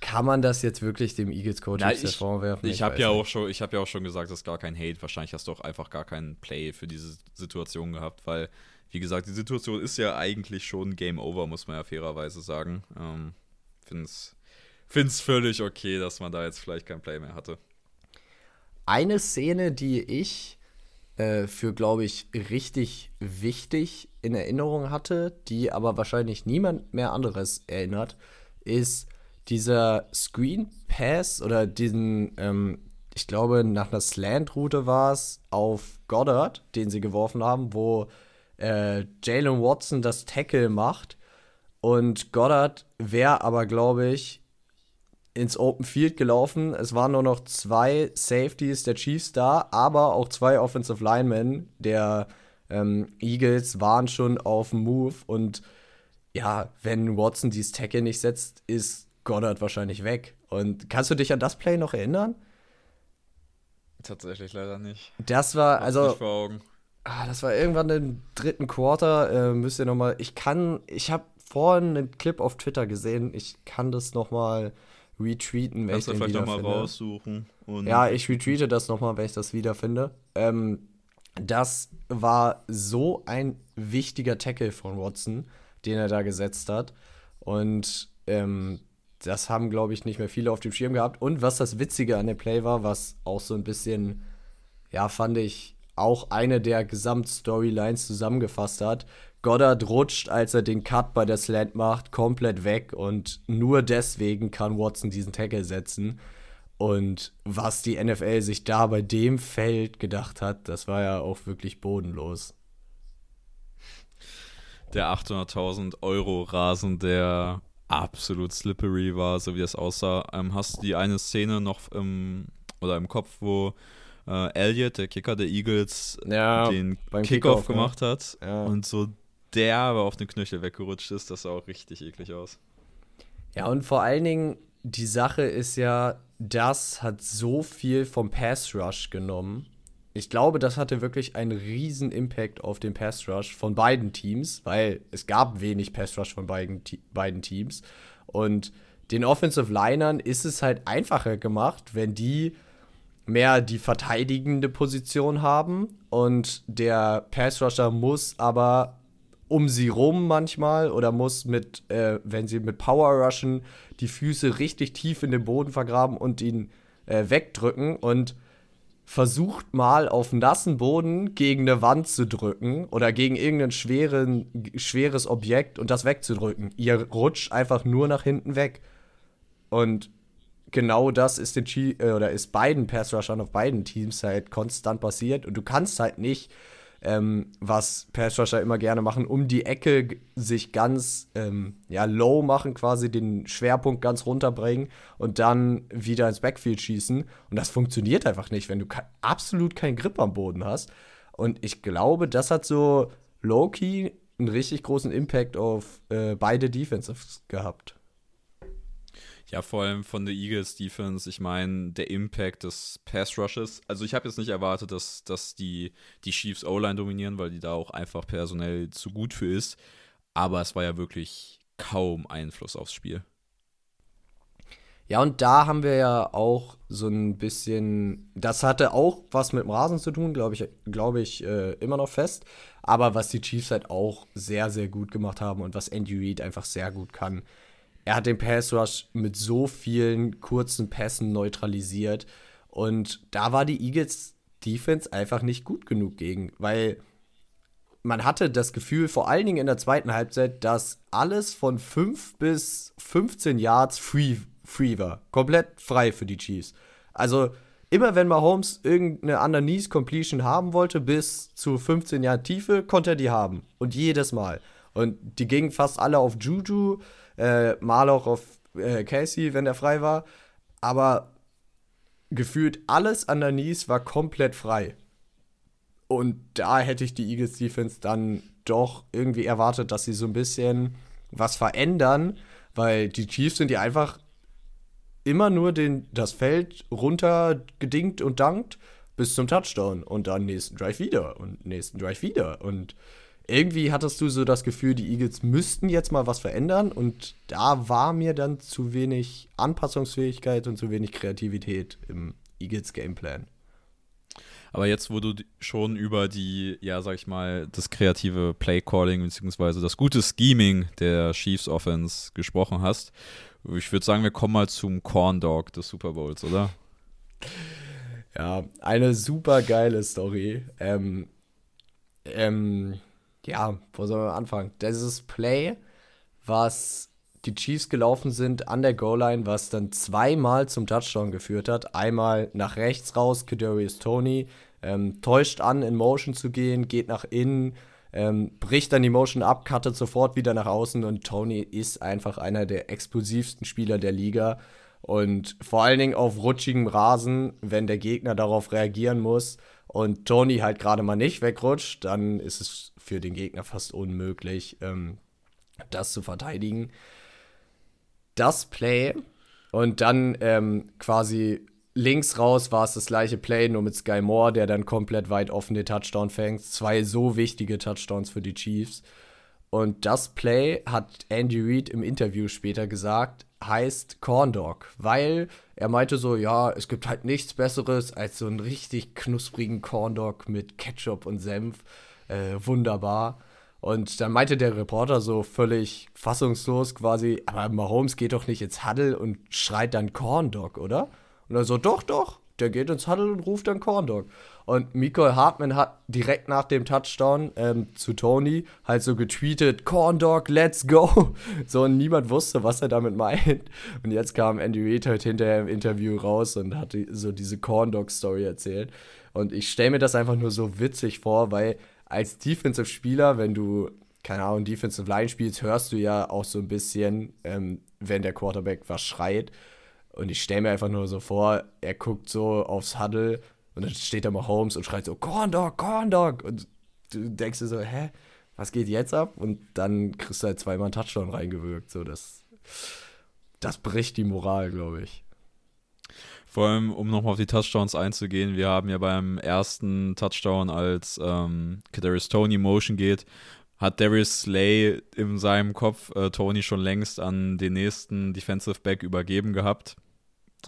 kann man das jetzt wirklich dem Eagles Coach vorwerfen? Ich, ich habe ja auch schon, ich habe ja auch schon gesagt, das ist gar kein Hate. Wahrscheinlich hast du auch einfach gar keinen Play für diese Situation gehabt, weil wie gesagt, die Situation ist ja eigentlich schon Game Over, muss man ja fairerweise sagen. Ähm, find's, find's völlig okay, dass man da jetzt vielleicht kein Play mehr hatte. Eine Szene, die ich äh, für, glaube ich, richtig wichtig in Erinnerung hatte, die aber wahrscheinlich niemand mehr anderes erinnert, ist dieser Screen Pass oder diesen, ähm, ich glaube, nach einer Slant-Route war es auf Goddard, den sie geworfen haben, wo äh, Jalen Watson das Tackle macht. Und Goddard wäre aber, glaube ich, ins Open Field gelaufen. Es waren nur noch zwei Safeties der Chiefs da, aber auch zwei Offensive Linemen der ähm, Eagles waren schon auf dem Move und ja, wenn Watson dieses Tackle nicht setzt, ist Goddard wahrscheinlich weg. Und kannst du dich an das Play noch erinnern? Tatsächlich leider nicht. Das war, Hab's also. Nicht vor Augen. Ah, das war irgendwann im dritten Quarter. Äh, müsst ihr noch mal. Ich kann. Ich habe vorhin einen Clip auf Twitter gesehen. Ich kann das noch mal retweeten, wenn Kannst ich den vielleicht noch mal raussuchen. ja, ich retweete das noch mal, wenn ich das wiederfinde. Ähm, das war so ein wichtiger Tackle von Watson, den er da gesetzt hat. Und ähm, das haben, glaube ich, nicht mehr viele auf dem Schirm gehabt. Und was das Witzige an dem Play war, was auch so ein bisschen, ja, fand ich, auch eine der Gesamtstorylines zusammengefasst hat. Goddard rutscht, als er den Cut bei der Slant macht, komplett weg und nur deswegen kann Watson diesen Tackle setzen. Und was die NFL sich da bei dem Feld gedacht hat, das war ja auch wirklich bodenlos. Der 800.000 Euro Rasen, der absolut slippery war, so wie es aussah. Ähm, hast du die eine Szene noch im, oder im Kopf, wo äh, Elliott, der Kicker der Eagles, ja, den Kickoff Kick gemacht ja. hat ja. und so derbe auf den Knöchel weggerutscht ist? Das sah auch richtig eklig aus. Ja, und vor allen Dingen, die Sache ist ja, das hat so viel vom Pass Rush genommen ich glaube, das hatte wirklich einen riesen Impact auf den Pass Rush von beiden Teams, weil es gab wenig Pass Rush von beiden, beiden Teams. Und den Offensive Linern ist es halt einfacher gemacht, wenn die mehr die verteidigende Position haben und der Pass Rusher muss aber um sie rum manchmal oder muss mit, äh, wenn sie mit Power rushen, die Füße richtig tief in den Boden vergraben und ihn äh, wegdrücken und versucht mal auf nassen Boden gegen eine Wand zu drücken oder gegen irgendein schweren, schweres Objekt und das wegzudrücken. Ihr rutscht einfach nur nach hinten weg. Und genau das ist den äh, oder ist beiden Pass Rushern auf beiden Teams halt konstant passiert und du kannst halt nicht ähm, was Passrusher immer gerne machen, um die Ecke sich ganz ähm, ja, low machen, quasi den Schwerpunkt ganz runterbringen und dann wieder ins Backfield schießen. Und das funktioniert einfach nicht, wenn du absolut keinen Grip am Boden hast. Und ich glaube, das hat so low-key einen richtig großen Impact auf äh, beide Defensives gehabt. Ja, vor allem von der Eagles Defense. Ich meine, der Impact des Pass Rushes. Also, ich habe jetzt nicht erwartet, dass, dass die, die Chiefs O-Line dominieren, weil die da auch einfach personell zu gut für ist. Aber es war ja wirklich kaum Einfluss aufs Spiel. Ja, und da haben wir ja auch so ein bisschen, das hatte auch was mit dem Rasen zu tun, glaube ich, glaube ich, äh, immer noch fest. Aber was die Chiefs halt auch sehr, sehr gut gemacht haben und was Andy Reid einfach sehr gut kann, er hat den Pass Rush mit so vielen kurzen Pässen neutralisiert. Und da war die Eagles Defense einfach nicht gut genug gegen, weil man hatte das Gefühl, vor allen Dingen in der zweiten Halbzeit, dass alles von 5 bis 15 Yards free, free war. Komplett frei für die Chiefs. Also immer wenn Mahomes irgendeine Underneath Completion haben wollte, bis zu 15 Yard Tiefe, konnte er die haben. Und jedes Mal. Und die gingen fast alle auf Juju, äh, mal auch auf äh, Casey, wenn er frei war. Aber gefühlt alles an der Nies war komplett frei. Und da hätte ich die Eagles Defense dann doch irgendwie erwartet, dass sie so ein bisschen was verändern, weil die Chiefs sind ja einfach immer nur den, das Feld runtergedingt und dankt bis zum Touchdown und dann nächsten Drive wieder und nächsten Drive wieder. Und irgendwie hattest du so das Gefühl, die Eagles müssten jetzt mal was verändern und da war mir dann zu wenig Anpassungsfähigkeit und zu wenig Kreativität im Eagles Gameplan. Aber jetzt, wo du schon über die, ja, sag ich mal, das kreative Playcalling bzw. das gute Scheming der Chiefs Offense gesprochen hast, ich würde sagen, wir kommen mal zum Corn Dog des Super Bowls, oder? Ja, eine super geile Story. Ähm, ähm, ja, wo soll man anfangen? Dieses Play, was die Chiefs gelaufen sind an der Goal-Line, was dann zweimal zum Touchdown geführt hat. Einmal nach rechts raus, Kadarius Tony, ähm, täuscht an, in Motion zu gehen, geht nach innen, ähm, bricht dann die Motion ab, cuttet sofort wieder nach außen und Tony ist einfach einer der explosivsten Spieler der Liga. Und vor allen Dingen auf rutschigem Rasen, wenn der Gegner darauf reagieren muss und Tony halt gerade mal nicht wegrutscht, dann ist es für den Gegner fast unmöglich, ähm, das zu verteidigen. Das Play und dann ähm, quasi links raus war es das gleiche Play, nur mit Sky Moore, der dann komplett weit offen den Touchdown fängt. Zwei so wichtige Touchdowns für die Chiefs. Und das Play hat Andy Reid im Interview später gesagt, heißt Corn Dog, weil er meinte so, ja, es gibt halt nichts Besseres als so einen richtig knusprigen Corn Dog mit Ketchup und Senf. Äh, wunderbar. Und dann meinte der Reporter so völlig fassungslos quasi, aber Mahomes geht doch nicht ins Huddle und schreit dann Corn Dog, oder? Und er so, doch, doch, der geht ins Huddle und ruft dann Corn Dog. Und Michael Hartman hat direkt nach dem Touchdown ähm, zu Tony halt so getweetet, Corn Dog, let's go. So, und niemand wusste, was er damit meint. Und jetzt kam Andy Reid halt hinterher im Interview raus und hat so diese Corn Dog Story erzählt. Und ich stelle mir das einfach nur so witzig vor, weil als Defensive-Spieler, wenn du, keine Ahnung, Defensive Line spielst, hörst du ja auch so ein bisschen, ähm, wenn der Quarterback was schreit. Und ich stelle mir einfach nur so vor, er guckt so aufs Huddle und dann steht da mal Holmes und schreit so, Corn Dog, Corn Dog. Und du denkst dir so, hä, was geht jetzt ab? Und dann kriegst du halt zweimal einen Touchdown reingewirkt. So, das, das bricht die Moral, glaube ich. Vor allem, um nochmal auf die Touchdowns einzugehen, wir haben ja beim ersten Touchdown, als ähm, Kadarius Tony Motion geht, hat Darius Slay in seinem Kopf äh, Tony schon längst an den nächsten Defensive Back übergeben gehabt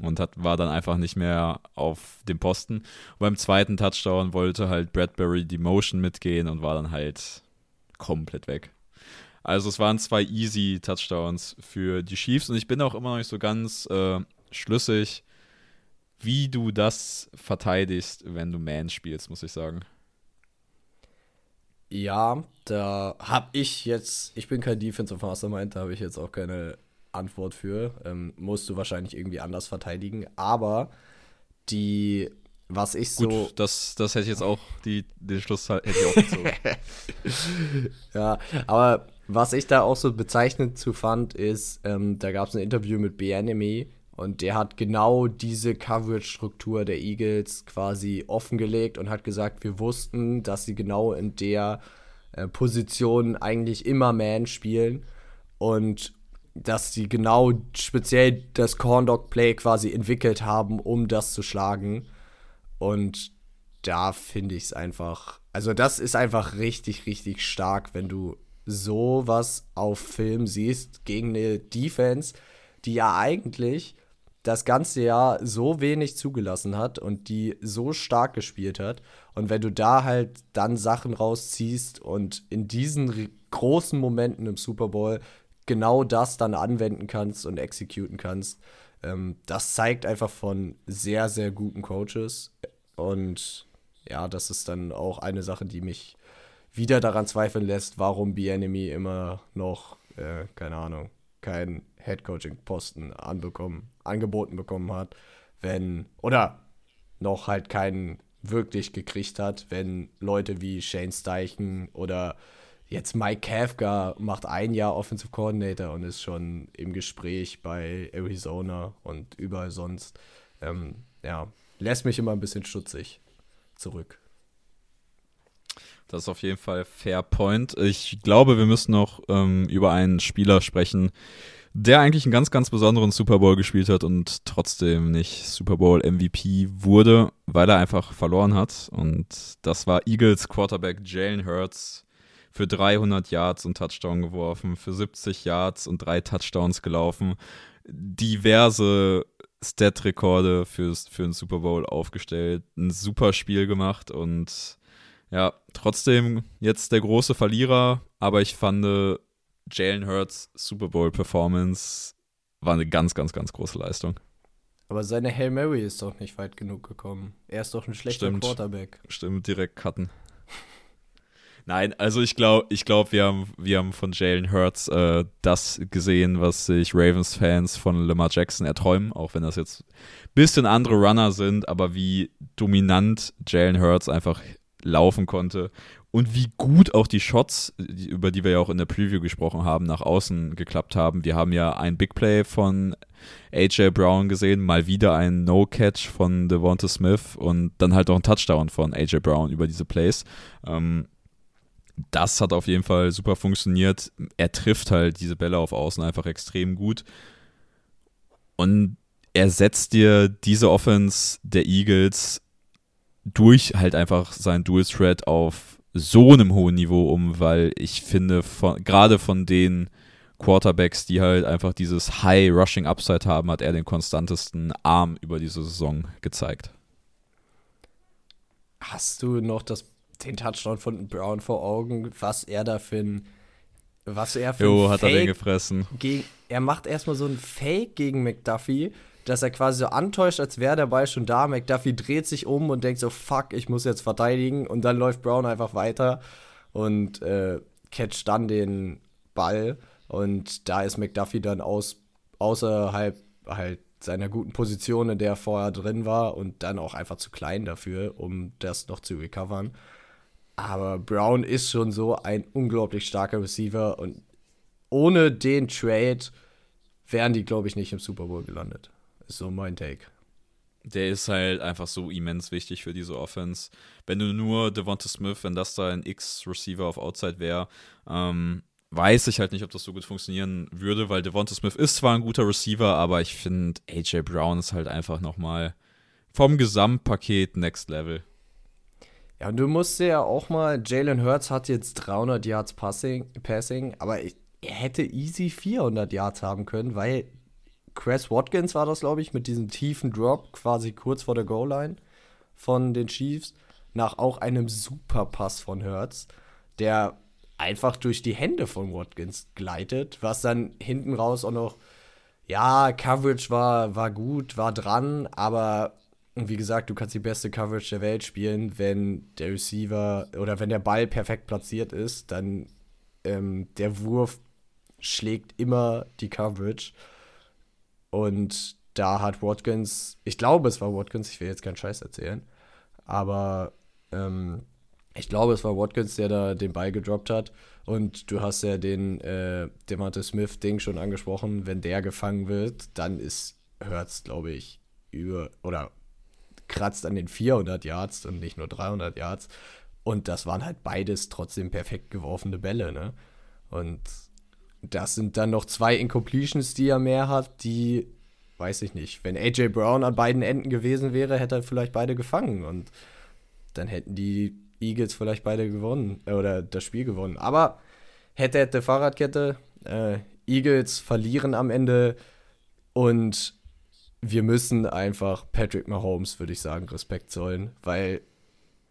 und hat, war dann einfach nicht mehr auf dem Posten. Und beim zweiten Touchdown wollte halt Bradbury die Motion mitgehen und war dann halt komplett weg. Also es waren zwei easy Touchdowns für die Chiefs und ich bin auch immer noch nicht so ganz äh, schlüssig, wie du das verteidigst, wenn du Man spielst, muss ich sagen. Ja, da habe ich jetzt, ich bin kein Defensive Mastermind, da habe ich jetzt auch keine Antwort für. Ähm, musst du wahrscheinlich irgendwie anders verteidigen. Aber die, was ich Gut, so. das, das hätte ich jetzt auch, die, den Schluss hätte ich auch gezogen. ja, aber was ich da auch so bezeichnend zu fand, ist, ähm, da gab es ein Interview mit B-Enemy und der hat genau diese Coverage-Struktur der Eagles quasi offengelegt und hat gesagt, wir wussten, dass sie genau in der äh, Position eigentlich immer Man spielen. Und dass sie genau speziell das Corn Dog Play quasi entwickelt haben, um das zu schlagen. Und da finde ich es einfach, also das ist einfach richtig, richtig stark, wenn du sowas auf Film siehst gegen eine Defense, die ja eigentlich das ganze Jahr so wenig zugelassen hat und die so stark gespielt hat. Und wenn du da halt dann Sachen rausziehst und in diesen großen Momenten im Super Bowl genau das dann anwenden kannst und exekuten kannst. Ähm, das zeigt einfach von sehr, sehr guten Coaches. Und ja, das ist dann auch eine Sache, die mich wieder daran zweifeln lässt, warum Bienemy immer noch, äh, keine Ahnung, keinen Headcoaching-Posten anbekommen, angeboten bekommen hat, wenn, oder noch halt keinen wirklich gekriegt hat, wenn Leute wie Shane Steichen oder jetzt Mike Kafka macht ein Jahr Offensive Coordinator und ist schon im Gespräch bei Arizona und überall sonst. Ähm, ja, lässt mich immer ein bisschen stutzig zurück. Das ist auf jeden Fall Fair Point. Ich glaube, wir müssen noch ähm, über einen Spieler sprechen, der eigentlich einen ganz, ganz besonderen Super Bowl gespielt hat und trotzdem nicht Super Bowl MVP wurde, weil er einfach verloren hat. Und das war Eagles Quarterback Jalen Hurts für 300 Yards und Touchdown geworfen, für 70 Yards und drei Touchdowns gelaufen, diverse Stat-Rekorde für, für den Super Bowl aufgestellt, ein super Spiel gemacht und ja, trotzdem jetzt der große Verlierer, aber ich fand Jalen Hurts Super Bowl Performance war eine ganz, ganz, ganz große Leistung. Aber seine Hail Mary ist doch nicht weit genug gekommen. Er ist doch ein schlechter Stimmt. Quarterback. Stimmt, direkt cutten. Nein, also ich glaube, ich glaub, wir, haben, wir haben von Jalen Hurts äh, das gesehen, was sich Ravens-Fans von Lamar Jackson erträumen, auch wenn das jetzt ein bisschen andere Runner sind, aber wie dominant Jalen Hurts einfach laufen konnte und wie gut auch die Shots, über die wir ja auch in der Preview gesprochen haben, nach außen geklappt haben. Wir haben ja ein Big Play von AJ Brown gesehen, mal wieder ein No-Catch von Devonta Smith und dann halt auch ein Touchdown von AJ Brown über diese Plays. Ähm, das hat auf jeden Fall super funktioniert. Er trifft halt diese Bälle auf Außen einfach extrem gut. Und er setzt dir diese Offense der Eagles durch halt einfach sein Dual Threat auf so einem hohen Niveau um, weil ich finde, gerade von den Quarterbacks, die halt einfach dieses High Rushing Upside haben, hat er den konstantesten Arm über diese Saison gezeigt. Hast du noch das den Touchdown von Brown vor Augen, was er da für ein was er für jo, hat Fake er den gefressen. Gegen, er macht erstmal so ein Fake gegen McDuffie, dass er quasi so antäuscht, als wäre der Ball schon da. McDuffie dreht sich um und denkt so, fuck, ich muss jetzt verteidigen. Und dann läuft Brown einfach weiter und äh, catcht dann den Ball. Und da ist McDuffie dann aus, außerhalb halt seiner guten Position, in der er vorher drin war und dann auch einfach zu klein dafür, um das noch zu recovern. Aber Brown ist schon so ein unglaublich starker Receiver und ohne den Trade wären die, glaube ich, nicht im Super Bowl gelandet. Ist so mein Take. Der ist halt einfach so immens wichtig für diese Offense. Wenn du nur Devonta Smith, wenn das da ein X-Receiver auf Outside wäre, ähm, weiß ich halt nicht, ob das so gut funktionieren würde, weil Devonta Smith ist zwar ein guter Receiver, aber ich finde, AJ Brown ist halt einfach nochmal vom Gesamtpaket Next Level. Ja, und du musst ja auch mal, Jalen Hurts hat jetzt 300 Yards Passing, Passing aber er hätte easy 400 Yards haben können, weil Chris Watkins war das, glaube ich, mit diesem tiefen Drop quasi kurz vor der Goal-Line von den Chiefs, nach auch einem super Pass von Hurts, der einfach durch die Hände von Watkins gleitet, was dann hinten raus auch noch, ja, Coverage war, war gut, war dran, aber wie gesagt, du kannst die beste Coverage der Welt spielen, wenn der Receiver oder wenn der Ball perfekt platziert ist, dann ähm, der Wurf schlägt immer die Coverage. Und da hat Watkins, ich glaube, es war Watkins, ich will jetzt keinen Scheiß erzählen, aber ähm, ich glaube, es war Watkins, der da den Ball gedroppt hat. Und du hast ja den äh, Devonta Smith-Ding schon angesprochen. Wenn der gefangen wird, dann ist Hurts, glaube ich, über oder kratzt an den 400 Yards und nicht nur 300 Yards. Und das waren halt beides trotzdem perfekt geworfene Bälle, ne? Und das sind dann noch zwei Incompletions, die er mehr hat, die, weiß ich nicht, wenn AJ Brown an beiden Enden gewesen wäre, hätte er vielleicht beide gefangen und dann hätten die Eagles vielleicht beide gewonnen äh, oder das Spiel gewonnen. Aber hätte, hätte Fahrradkette, äh, Eagles verlieren am Ende und wir müssen einfach Patrick Mahomes, würde ich sagen, Respekt zollen, weil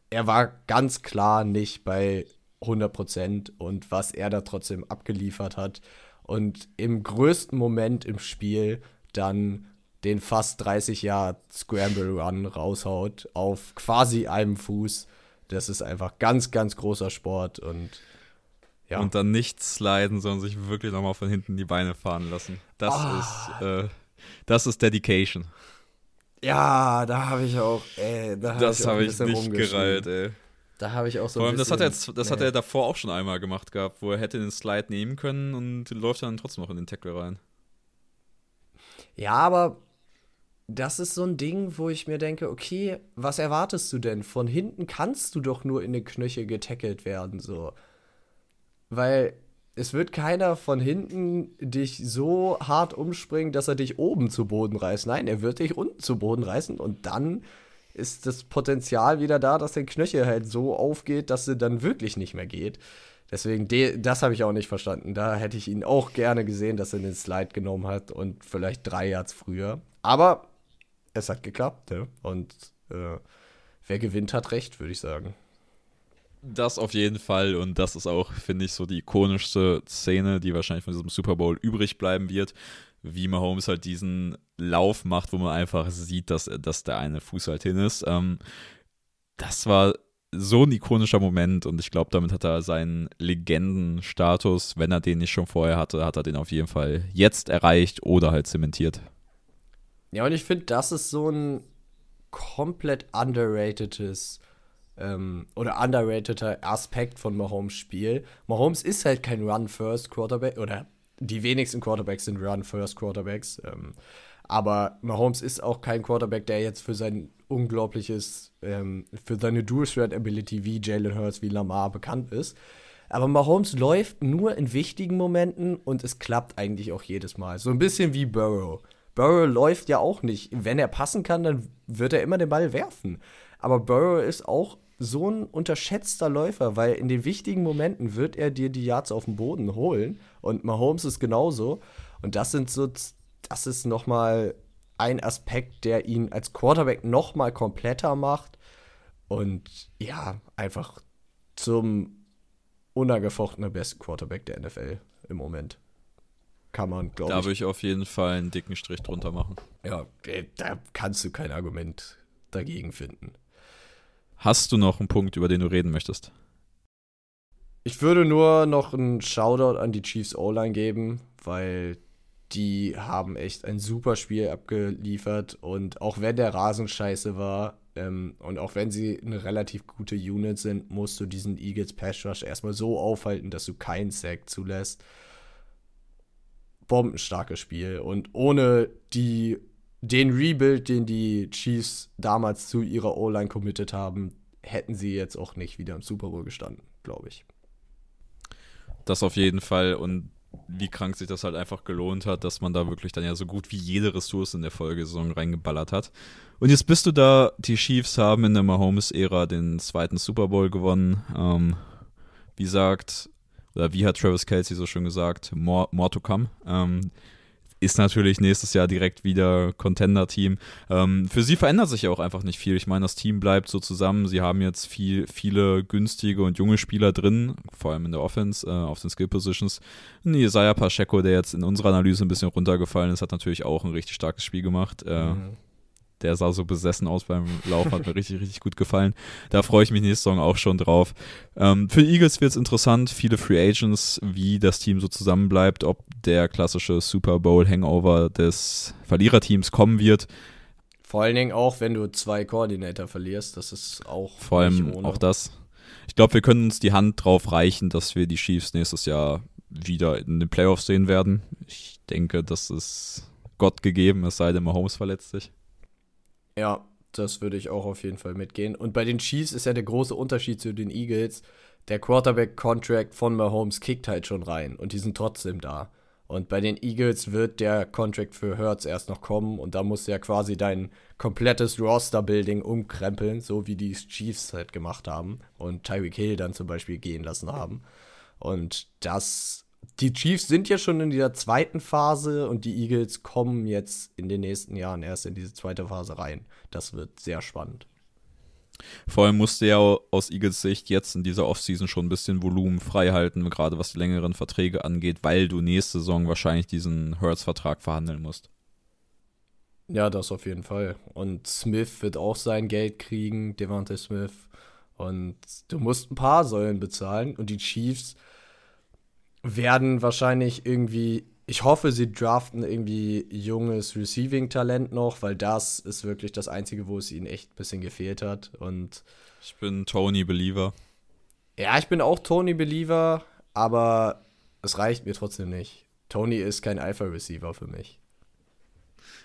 er war ganz klar nicht bei 100% und was er da trotzdem abgeliefert hat und im größten Moment im Spiel dann den fast 30 Jahre Scramble Run raushaut auf quasi einem Fuß. Das ist einfach ganz, ganz großer Sport und ja. Und dann nicht sliden, sondern sich wirklich nochmal von hinten die Beine fahren lassen. Das oh. ist äh, das ist Dedication. Ja, da habe ich auch, ey, da hab Das habe ich, hab ich nicht gereilt, ey. Da habe ich auch so Vor allem, das hat, er jetzt, das nee. hat er davor auch schon einmal gemacht gehabt, wo er hätte den Slide nehmen können und läuft dann trotzdem noch in den Tackle rein. Ja, aber das ist so ein Ding, wo ich mir denke, okay, was erwartest du denn? Von hinten kannst du doch nur in den Knöchel getackelt werden, so. Weil es wird keiner von hinten dich so hart umspringen, dass er dich oben zu Boden reißt. Nein, er wird dich unten zu Boden reißen und dann ist das Potenzial wieder da, dass der Knöchel halt so aufgeht, dass er dann wirklich nicht mehr geht. Deswegen, das habe ich auch nicht verstanden. Da hätte ich ihn auch gerne gesehen, dass er den Slide genommen hat und vielleicht drei Yards früher. Aber es hat geklappt, ja. Und äh, wer gewinnt, hat recht, würde ich sagen. Das auf jeden Fall und das ist auch, finde ich, so die ikonischste Szene, die wahrscheinlich von diesem Super Bowl übrig bleiben wird, wie Mahomes halt diesen Lauf macht, wo man einfach sieht, dass, dass der eine Fuß halt hin ist. Ähm, das war so ein ikonischer Moment und ich glaube, damit hat er seinen Legendenstatus, wenn er den nicht schon vorher hatte, hat er den auf jeden Fall jetzt erreicht oder halt zementiert. Ja, und ich finde, das ist so ein komplett underratedes ähm, oder underrateter Aspekt von Mahomes Spiel. Mahomes ist halt kein Run-First-Quarterback oder die wenigsten Quarterbacks sind Run-First-Quarterbacks. Ähm, aber Mahomes ist auch kein Quarterback, der jetzt für sein unglaubliches, ähm, für seine Dual-Threat-Ability wie Jalen Hurts, wie Lamar bekannt ist. Aber Mahomes läuft nur in wichtigen Momenten und es klappt eigentlich auch jedes Mal. So ein bisschen wie Burrow. Burrow läuft ja auch nicht. Wenn er passen kann, dann wird er immer den Ball werfen. Aber Burrow ist auch so ein unterschätzter Läufer, weil in den wichtigen Momenten wird er dir die Yards auf den Boden holen und Mahomes ist genauso. Und das sind so, das ist noch mal ein Aspekt, der ihn als Quarterback noch mal kompletter macht und ja, einfach zum unangefochtenen besten Quarterback der NFL im Moment. Kann man, glaube ich. Da würde ich auf jeden Fall einen dicken Strich drunter machen. Ja, äh, da kannst du kein Argument dagegen finden. Hast du noch einen Punkt, über den du reden möchtest? Ich würde nur noch einen Shoutout an die Chiefs O-Line geben, weil die haben echt ein super Spiel abgeliefert und auch wenn der Rasen scheiße war ähm, und auch wenn sie eine relativ gute Unit sind, musst du diesen Eagles Pass Rush erstmal so aufhalten, dass du keinen Sack zulässt. Bombenstarkes Spiel und ohne die den Rebuild, den die Chiefs damals zu ihrer O-Line committed haben, hätten sie jetzt auch nicht wieder im Super Bowl gestanden, glaube ich. Das auf jeden Fall und wie krank sich das halt einfach gelohnt hat, dass man da wirklich dann ja so gut wie jede Ressource in der Folgesaison reingeballert hat. Und jetzt bist du da, die Chiefs haben in der Mahomes-Ära den zweiten Super Bowl gewonnen. Ähm, wie sagt, oder wie hat Travis Kelsey so schön gesagt, more, more to come. Ähm, ist natürlich nächstes Jahr direkt wieder Contender-Team. Ähm, für sie verändert sich ja auch einfach nicht viel. Ich meine, das Team bleibt so zusammen. Sie haben jetzt viel, viele günstige und junge Spieler drin, vor allem in der Offense, äh, auf den Skill-Positions. Isaiah Pacheco, der jetzt in unserer Analyse ein bisschen runtergefallen ist, hat natürlich auch ein richtig starkes Spiel gemacht. Äh, mhm der sah so besessen aus beim Lauf, hat mir richtig, richtig gut gefallen. Da freue ich mich nächste Saison auch schon drauf. Ähm, für Eagles wird es interessant, viele Free Agents, wie das Team so zusammenbleibt, ob der klassische Super Bowl Hangover des Verliererteams kommen wird. Vor allen Dingen auch, wenn du zwei Koordinator verlierst, das ist auch vor allem auch das. Ich glaube, wir können uns die Hand drauf reichen, dass wir die Chiefs nächstes Jahr wieder in den Playoffs sehen werden. Ich denke, das ist Gott gegeben, es sei denn, Mahomes verletzt sich. Ja, das würde ich auch auf jeden Fall mitgehen. Und bei den Chiefs ist ja der große Unterschied zu den Eagles. Der Quarterback-Contract von Mahomes kickt halt schon rein und die sind trotzdem da. Und bei den Eagles wird der Contract für Hertz erst noch kommen und da musst du ja quasi dein komplettes Roster-Building umkrempeln, so wie die Chiefs halt gemacht haben und Tyreek Hill dann zum Beispiel gehen lassen haben. Und das die Chiefs sind ja schon in dieser zweiten Phase und die Eagles kommen jetzt in den nächsten Jahren erst in diese zweite Phase rein. Das wird sehr spannend. Vor allem musste ja aus Eagles Sicht jetzt in dieser Offseason schon ein bisschen Volumen frei halten, gerade was die längeren Verträge angeht, weil du nächste Saison wahrscheinlich diesen Hurts-Vertrag verhandeln musst. Ja, das auf jeden Fall. Und Smith wird auch sein Geld kriegen, Devante Smith. Und du musst ein paar Säulen bezahlen. Und die Chiefs werden wahrscheinlich irgendwie ich hoffe, sie draften irgendwie junges Receiving-Talent noch, weil das ist wirklich das Einzige, wo es ihnen echt ein bisschen gefehlt hat. Und ich bin Tony Believer. Ja, ich bin auch Tony Believer, aber es reicht mir trotzdem nicht. Tony ist kein Alpha-Receiver für mich.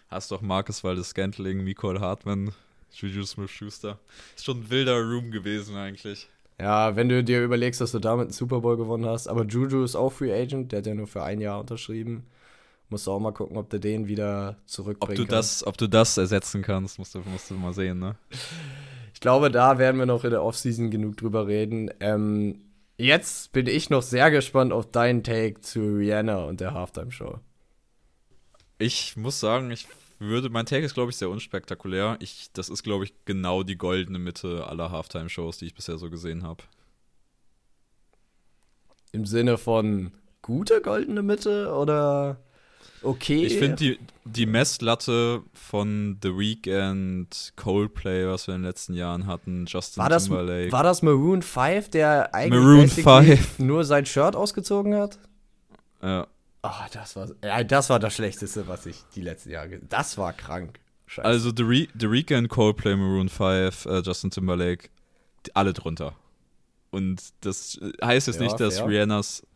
Hast doch Marcus Waldes Scantling, Nicole Hartman, Juju Smith-Schuster. Ist schon ein wilder Room gewesen eigentlich. Ja, wenn du dir überlegst, dass du damit einen Super Bowl gewonnen hast. Aber Juju ist auch Free Agent, der hat ja nur für ein Jahr unterschrieben. Musst du auch mal gucken, ob du den wieder zurückbringen ob du kannst. Das, ob du das ersetzen kannst, musst du, musst du mal sehen, ne? Ich glaube, da werden wir noch in der Offseason genug drüber reden. Ähm, jetzt bin ich noch sehr gespannt auf deinen Take zu Rihanna und der Halftime-Show. Ich muss sagen, ich würde, mein Take ist, glaube ich, sehr unspektakulär. Ich, das ist, glaube ich, genau die goldene Mitte aller Halftime-Shows, die ich bisher so gesehen habe. Im Sinne von gute goldene Mitte oder okay? Ich finde die, die Messlatte von The Weeknd, Coldplay, was wir in den letzten Jahren hatten, Justin war das, Timberlake. War das Maroon 5, der eigentlich Maroon 5. nur sein Shirt ausgezogen hat? Ja. Oh, das war, ja, das war das Schlechteste, was ich die letzten Jahre gesehen Das war krank. Scheiße. Also The, Re The Weeknd, Coldplay, Maroon 5, äh, Justin Timberlake, alle drunter. Und das heißt jetzt ja, nicht, dass Rihannas,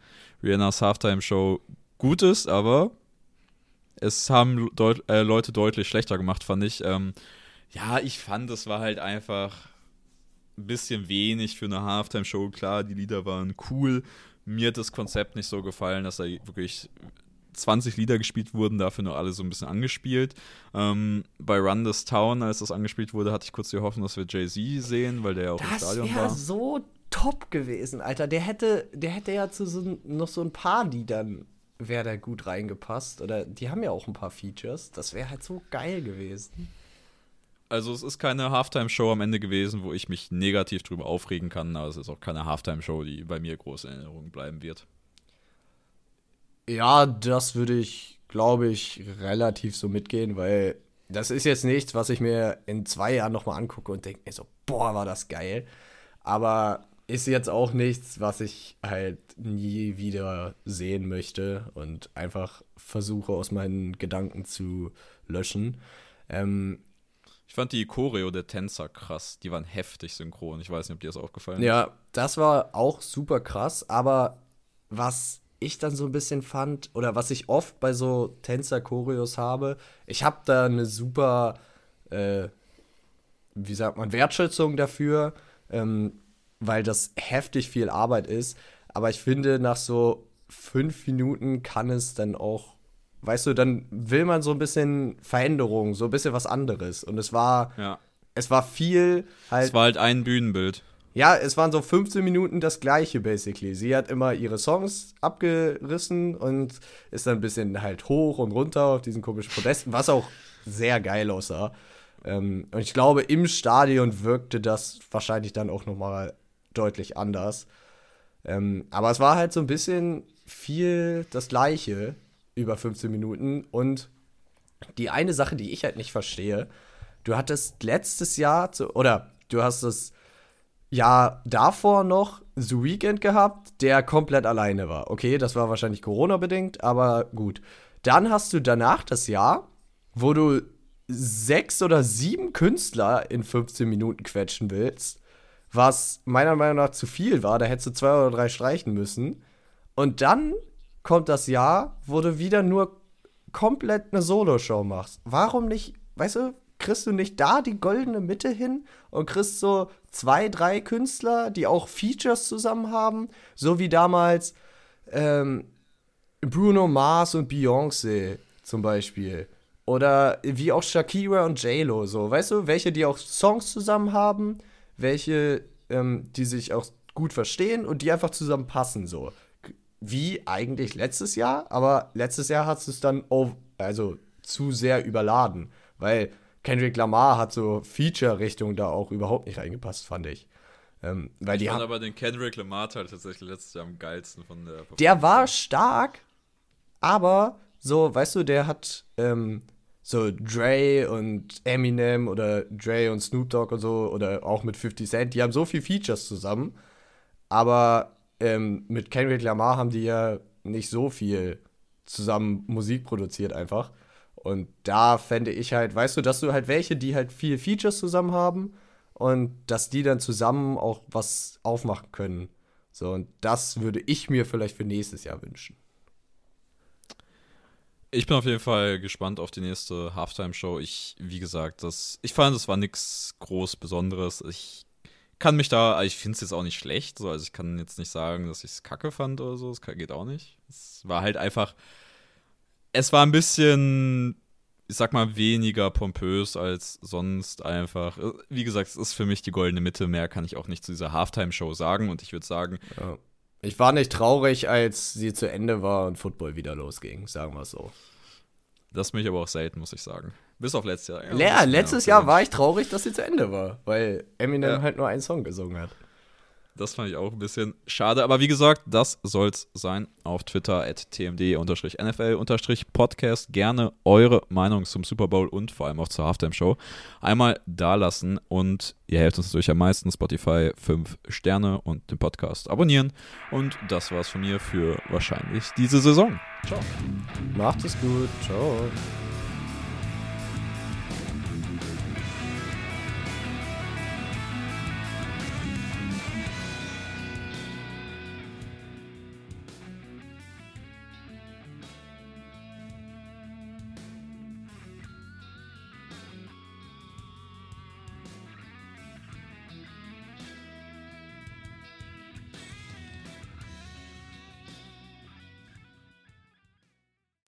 Rihannas Halftime-Show gut ist, aber es haben deut äh, Leute deutlich schlechter gemacht, fand ich. Ähm, ja, ich fand, es war halt einfach ein bisschen wenig für eine Halftime-Show. Klar, die Lieder waren cool mir hat das Konzept nicht so gefallen, dass da wirklich 20 Lieder gespielt wurden, dafür nur alle so ein bisschen angespielt. Ähm, bei Run This Town, als das angespielt wurde, hatte ich kurz die Hoffnung, dass wir Jay-Z sehen, weil der ja auch das im Stadion war. Das wäre so top gewesen, Alter. Der hätte, der hätte ja zu so, noch so ein paar Liedern wäre da gut reingepasst. Oder die haben ja auch ein paar Features. Das wäre halt so geil gewesen. Also es ist keine Halftime-Show am Ende gewesen, wo ich mich negativ drüber aufregen kann, aber es ist auch keine Halftime-Show, die bei mir große Erinnerung bleiben wird. Ja, das würde ich, glaube ich, relativ so mitgehen, weil das ist jetzt nichts, was ich mir in zwei Jahren nochmal angucke und denke mir so, boah, war das geil. Aber ist jetzt auch nichts, was ich halt nie wieder sehen möchte und einfach versuche aus meinen Gedanken zu löschen. Ähm, ich fand die Choreo der Tänzer krass. Die waren heftig synchron. Ich weiß nicht, ob dir das aufgefallen ist. Ja, das war auch super krass. Aber was ich dann so ein bisschen fand, oder was ich oft bei so Tänzer-Choreos habe, ich habe da eine super, äh, wie sagt man, Wertschätzung dafür, ähm, weil das heftig viel Arbeit ist. Aber ich finde, nach so fünf Minuten kann es dann auch weißt du, dann will man so ein bisschen Veränderung, so ein bisschen was anderes. Und es war, ja. es war viel halt. Es war halt ein Bühnenbild. Ja, es waren so 15 Minuten das gleiche, basically. Sie hat immer ihre Songs abgerissen und ist dann ein bisschen halt hoch und runter auf diesen komischen Podesten, was auch sehr geil aussah. Ähm, und ich glaube, im Stadion wirkte das wahrscheinlich dann auch nochmal deutlich anders. Ähm, aber es war halt so ein bisschen viel das Gleiche über 15 Minuten. Und die eine Sache, die ich halt nicht verstehe, du hattest letztes Jahr, zu, oder du hast das Jahr davor noch The Weekend gehabt, der komplett alleine war. Okay, das war wahrscheinlich Corona-bedingt, aber gut. Dann hast du danach das Jahr, wo du sechs oder sieben Künstler in 15 Minuten quetschen willst, was meiner Meinung nach zu viel war. Da hättest du zwei oder drei streichen müssen. Und dann kommt das Jahr, wo du wieder nur komplett eine Solo-Show machst. Warum nicht, weißt du, kriegst du nicht da die goldene Mitte hin und kriegst so zwei, drei Künstler, die auch Features zusammen haben, so wie damals ähm, Bruno Mars und Beyoncé zum Beispiel. Oder wie auch Shakira und J-Lo, so, weißt du, welche, die auch Songs zusammen haben, welche, ähm, die sich auch gut verstehen und die einfach zusammen passen, so wie eigentlich letztes Jahr, aber letztes Jahr hat es dann also zu sehr überladen, weil Kendrick Lamar hat so Feature-Richtung da auch überhaupt nicht reingepasst, fand ich. Ähm, weil ich die fand aber den Kendrick Lamar Teil tatsächlich letztes Jahr am geilsten von der Der war stark, aber so, weißt du, der hat ähm, so Dre und Eminem oder Dre und Snoop Dogg und so oder auch mit 50 Cent, die haben so viel Features zusammen, aber ähm, mit Kendrick Lamar haben die ja nicht so viel zusammen Musik produziert einfach. Und da fände ich halt, weißt du, dass du halt welche, die halt viel Features zusammen haben und dass die dann zusammen auch was aufmachen können. So, und das würde ich mir vielleicht für nächstes Jahr wünschen. Ich bin auf jeden Fall gespannt auf die nächste Halftime-Show. Ich, wie gesagt, das, ich fand, es war nichts groß Besonderes. Ich kann mich da, ich finde es jetzt auch nicht schlecht. So, also ich kann jetzt nicht sagen, dass ich es kacke fand oder so. Das geht auch nicht. Es war halt einfach, es war ein bisschen, ich sag mal, weniger pompös als sonst einfach. Wie gesagt, es ist für mich die goldene Mitte. Mehr kann ich auch nicht zu dieser Halftime-Show sagen. Und ich würde sagen, ja. Ich war nicht traurig, als sie zu Ende war und Football wieder losging, sagen wir es so. Das bin ich aber auch selten, muss ich sagen. Bis auf letztes Jahr. Ja, ja letztes Jahr war ich traurig, dass sie zu Ende war, weil Eminem ja. halt nur einen Song gesungen hat. Das fand ich auch ein bisschen schade. Aber wie gesagt, das soll's sein. Auf Twitter at tmd-nfl-podcast. Gerne eure Meinung zum Super Bowl und vor allem auch zur Halftime-Show einmal da lassen. Und ihr helft uns natürlich am meisten. Spotify 5 Sterne und den Podcast abonnieren. Und das war's von mir für wahrscheinlich diese Saison. Ciao. Macht es gut. Ciao.